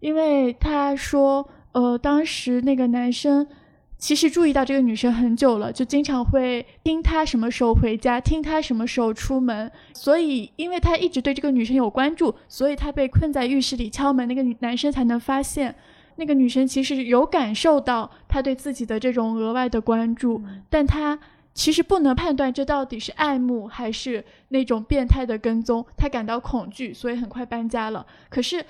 Speaker 3: 因为他说，呃，当时那个男生其实注意到这个女生很久了，就经常会听她什么时候回家，听她什么时候出门。所以，因为他一直对这个女生有关注，所以他被困在浴室里敲门，那个女男生才能发现。那个女生其实有感受到他对自己的这种额外的关注，但她其实不能判断这到底是爱慕还是那种变态的跟踪，她感到恐惧，所以很快搬家了。可是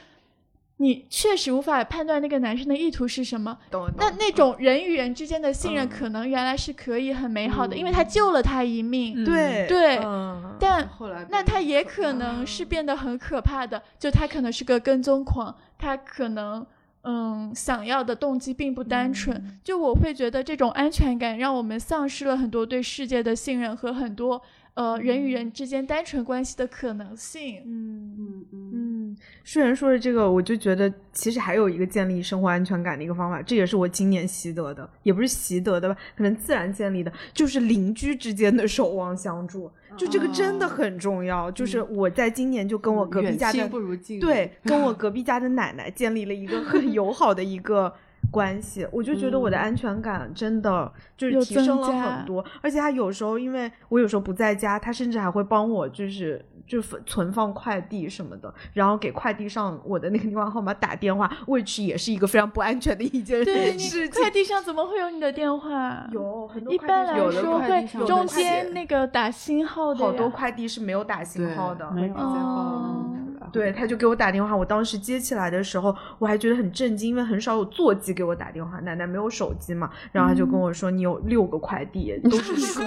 Speaker 3: 你确实无法判断那个男生的意图是什么。那那种人与人之间的信任，可能原来是可以很美好的，因为他救了他一命。
Speaker 2: 对
Speaker 3: 对，但那他也可能是变得很可怕的，就他可能是个跟踪狂，他可能。嗯，想要的动机并不单纯。就我会觉得这种安全感让我们丧失了很多对世界的信任和很多呃人与人之间单纯关系的可能性。
Speaker 2: 嗯嗯嗯。舒言说的这个，我就觉得其实还有一个建立生活安全感的一个方法，这也是我今年习得的，也不是习得的吧，可能自然建立的，就是邻居之间的守望相助。就这个真的很重要，就是我在今年就跟我隔壁家的对，跟我 <laughs> 隔壁家的奶奶建立了一个很友好的一个关系，我就觉得我的安全感真的就是提升了很多，而且他有时候因为我有时候不在家，他甚至还会帮我就是。就存放快递什么的，然后给快递上我的那个电话号码打电话，which 也是一个非常不安全的一件事情。
Speaker 3: 快递上怎么会有你的电话？
Speaker 2: 有很多
Speaker 3: 一般来说会中间那个打星号的，
Speaker 2: 好多快递是没有打星号的。
Speaker 4: 没有。
Speaker 2: 对，他就给我打电话，我当时接起来的时候，我还觉得很震惊，因为很少有座机给我打电话，奶奶没有手机嘛，然后他就跟我说：“你有六个快递，<laughs> 都是书。”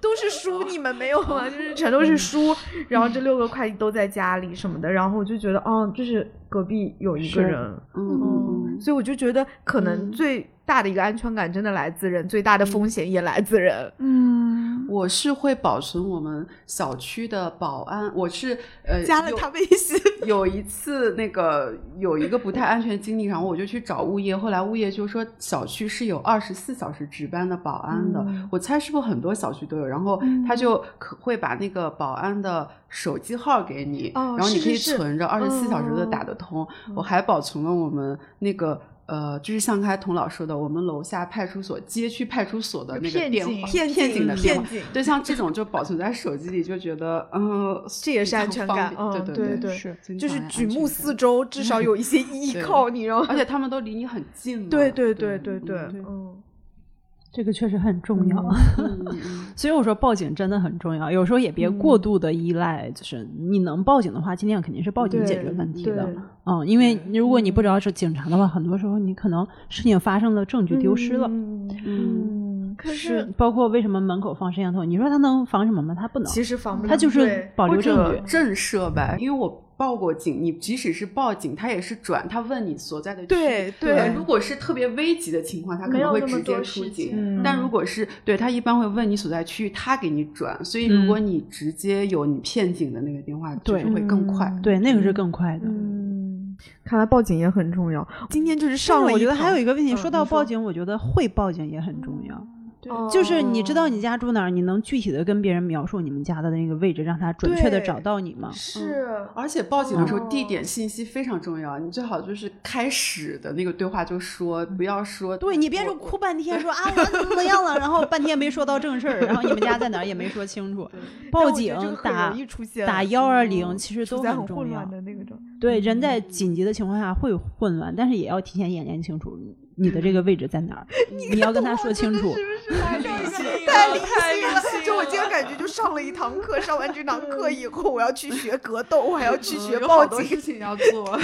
Speaker 2: 都是书，<laughs> 你们没有吗？就是全都是书，然后这六个快递都在家里什么的，然后我就觉得，哦，就是隔壁有一个人，嗯，所以我就觉得，可能最大的一个安全感真的来自人，最大的风险也来自人，
Speaker 3: 嗯。
Speaker 4: 我是会保存我们小区的保安，我是呃
Speaker 2: 加了他微信。<laughs>
Speaker 4: 有一次那个有一个不太安全经历，然后我就去找物业，后来物业就说小区是有二十四小时值班的保安的，我猜是不是很多小区都有，然后他就可会把那个保安的手机号给你，然后你可以存着二十四小时都打得通。我还保存了我们那个。呃，就是像刚才童老说的，我们楼下派出所、街区派出所的那个电话，
Speaker 2: 骗
Speaker 4: 警的电
Speaker 2: 话，
Speaker 4: 对，像这种就保存在手机里，就觉得，嗯，<laughs>
Speaker 2: 这也是安全感，
Speaker 4: 对对
Speaker 2: 对，
Speaker 4: 是，
Speaker 2: 就是举目四周，至少有一些依 <laughs> 靠你，知道吗，
Speaker 4: 而且他们都离你很近，
Speaker 2: 对对对对对，嗯。
Speaker 1: 这个确实很重要，<laughs> 所以我说报警真的很重要。有时候也别过度的依赖，就是你能报警的话，尽量肯定是报警解决问题的。嗯，因为如果你不知道是警察的话，很多时候你可能事情发生了，证据丢失了。
Speaker 3: 嗯，可是
Speaker 1: 包括为什么门口放摄像头？你说它能防什么吗？它不能，
Speaker 2: 其实防不了，
Speaker 1: 它就是保留证据
Speaker 4: 震慑呗。因为我。报过警，你即使是报警，他也是转，他问你所在的区。
Speaker 2: 对对。
Speaker 4: 如果是特别危急的情况，他可能会直接出警。但如果是对他一般会问你所在区域，他给你转。所以如果你直接有你骗警的那个电话，就是会更快。
Speaker 1: 对，那个是更快的。
Speaker 2: 嗯，看来报警也很重要。今天就是上了，
Speaker 1: 我觉得还有一个问题，说到报警，我觉得会报警也很重要。就是你知道你家住哪儿，你能具体的跟别人描述你们家的那个位置，让他准确的找到你吗？
Speaker 2: 是，
Speaker 4: 而且报警的时候地点信息非常重要，你最好就是开始的那个对话就说，不要说，
Speaker 1: 对你别说哭半天说啊我怎么怎么样了，然后半天没说到正事儿，然后你们家在哪儿也没说清楚。报警打打幺二零其实都很重要。对，人在紧急的情况下会混乱，但是也要提前演练清楚。你的这个位置在哪儿？<laughs> 你要跟他说清楚。
Speaker 2: 是不是太理性，太理性了！<laughs> 就我今天感觉就上了一堂课，上完这堂课以后，我要去学格斗，我还要去学报警。
Speaker 4: 事情要做。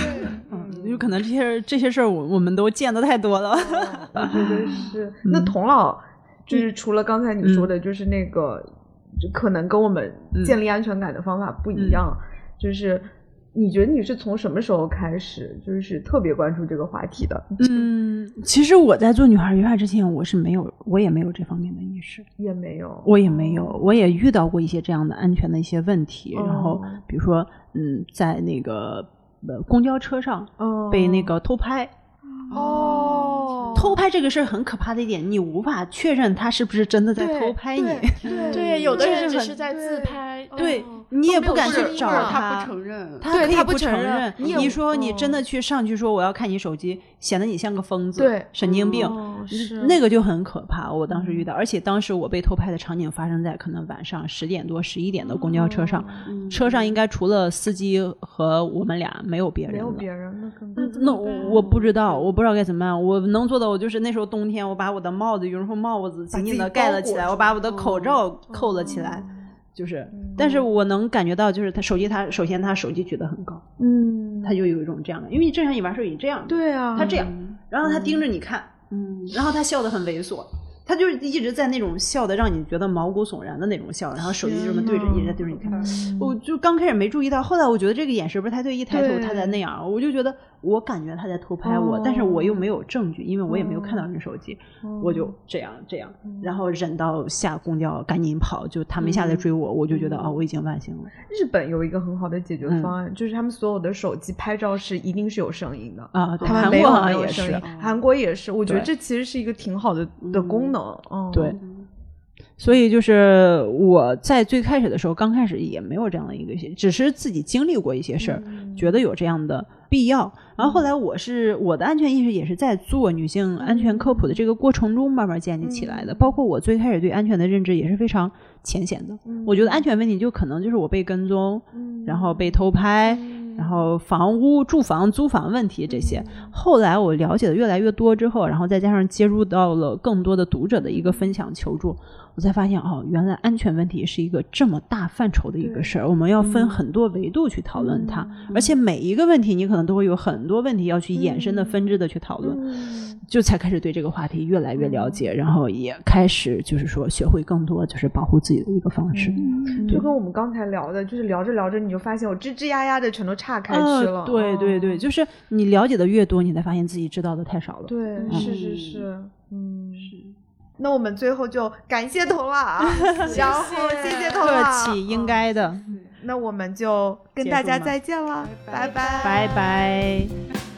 Speaker 1: 嗯，有可能这些这些事儿，我我们都见的太多了。
Speaker 2: 我觉得是。那童老，就是除了刚才你说的，就是那个，就可能跟我们建立安全感的方法不一样，就是。你觉得你是从什么时候开始，就是特别关注这个话题的？
Speaker 1: 嗯，其实我在做女孩约会之前，我是没有，我也没有这方面的意识，
Speaker 2: 也没有，
Speaker 1: 我也没有，我也遇到过一些这样的安全的一些问题，然后比如说，嗯，在那个呃公交车上被那个偷拍。
Speaker 2: 哦，
Speaker 1: 偷拍这个事儿很可怕的一点，你无法确认他是不是真的在偷拍你。<laughs>
Speaker 3: 对，有的人只是在自拍。
Speaker 1: 对你也不敢去找
Speaker 4: 他，
Speaker 1: 他
Speaker 4: 不承认，
Speaker 1: 他可以
Speaker 2: 不
Speaker 1: 承
Speaker 2: 认。
Speaker 1: 你说你真的去上去说我要看你手机，显得你像个疯子，
Speaker 2: 对，
Speaker 1: 神经病，那个就很可怕。我当时遇到，而且当时我被偷拍的场景发生在可能晚上十点多、十一点的公交车上，车上应该除了司机和我们俩没有别人，
Speaker 2: 没有别人，
Speaker 1: 那那我不知道，我不知道该怎么办。我能做的，我就是那时候冬天，我把我的帽子、羽绒服帽子紧紧的盖了起来，我把我的口罩扣了起来。就是，但是我能感觉到，就是他手机，他首先他手机举得很高，
Speaker 2: 嗯，
Speaker 1: 他就有一种这样的，因为你正常你玩手机这样，
Speaker 2: 对啊，
Speaker 1: 他这样，然后他盯着你看，嗯，然后他笑得很猥琐。他就是一直在那种笑的，让你觉得毛骨悚然的那种笑，然后手机就这么对着，一直在对着你看。我就刚开始没注意到，后来我觉得这个眼神不太对，一抬头他在那样，我就觉得我感觉他在偷拍我，但是我又没有证据，因为我也没有看到你手机，我就这样这样，然后忍到下公交赶紧跑，就他没下来追我，我就觉得哦，我已经万幸了。
Speaker 2: 日本有一个很好的解决方案，就是他们所有的手机拍照是一定是有声音的
Speaker 1: 啊，
Speaker 2: 韩
Speaker 1: 国好
Speaker 2: 像
Speaker 1: 也是，
Speaker 2: 韩国也是，我觉得这其实是一个挺好的的功能，嗯，
Speaker 1: 对。所以就是我在最开始的时候，刚开始也没有这样的一个，只是自己经历过一些事儿，觉得有这样的必要。然后后来我是我的安全意识也是在做女性安全科普的这个过程中慢慢建立起来的。包括我最开始对安全的认知也是非常浅显的。我觉得安全问题就可能就是我被跟踪，然后被偷拍。然后房屋、住房、租房问题这些，后来我了解的越来越多之后，然后再加上接入到了更多的读者的一个分享求助，我才发现哦，原来安全问题是一个这么大范畴的一个事儿，我们要分很多维度去讨论它，而且每一个问题你可能都会有很多问题要去衍生的分支的去讨论，就才开始对这个话题越来越了解，然后也开始就是说学会更多就是保护自己的一个方式，
Speaker 2: 就跟我们刚才聊的，就是聊着聊着你就发现我吱吱呀呀的全都。岔开去了，
Speaker 1: 对对对，就是你了解的越多，你才发现自己知道的太少了。
Speaker 2: 对，是是是，嗯是。那我们最后就感谢童啊 <laughs> <laughs> 然后谢谢童
Speaker 1: 客气，应该的。
Speaker 2: 那我们就跟大家再见了，拜拜，
Speaker 1: 拜拜。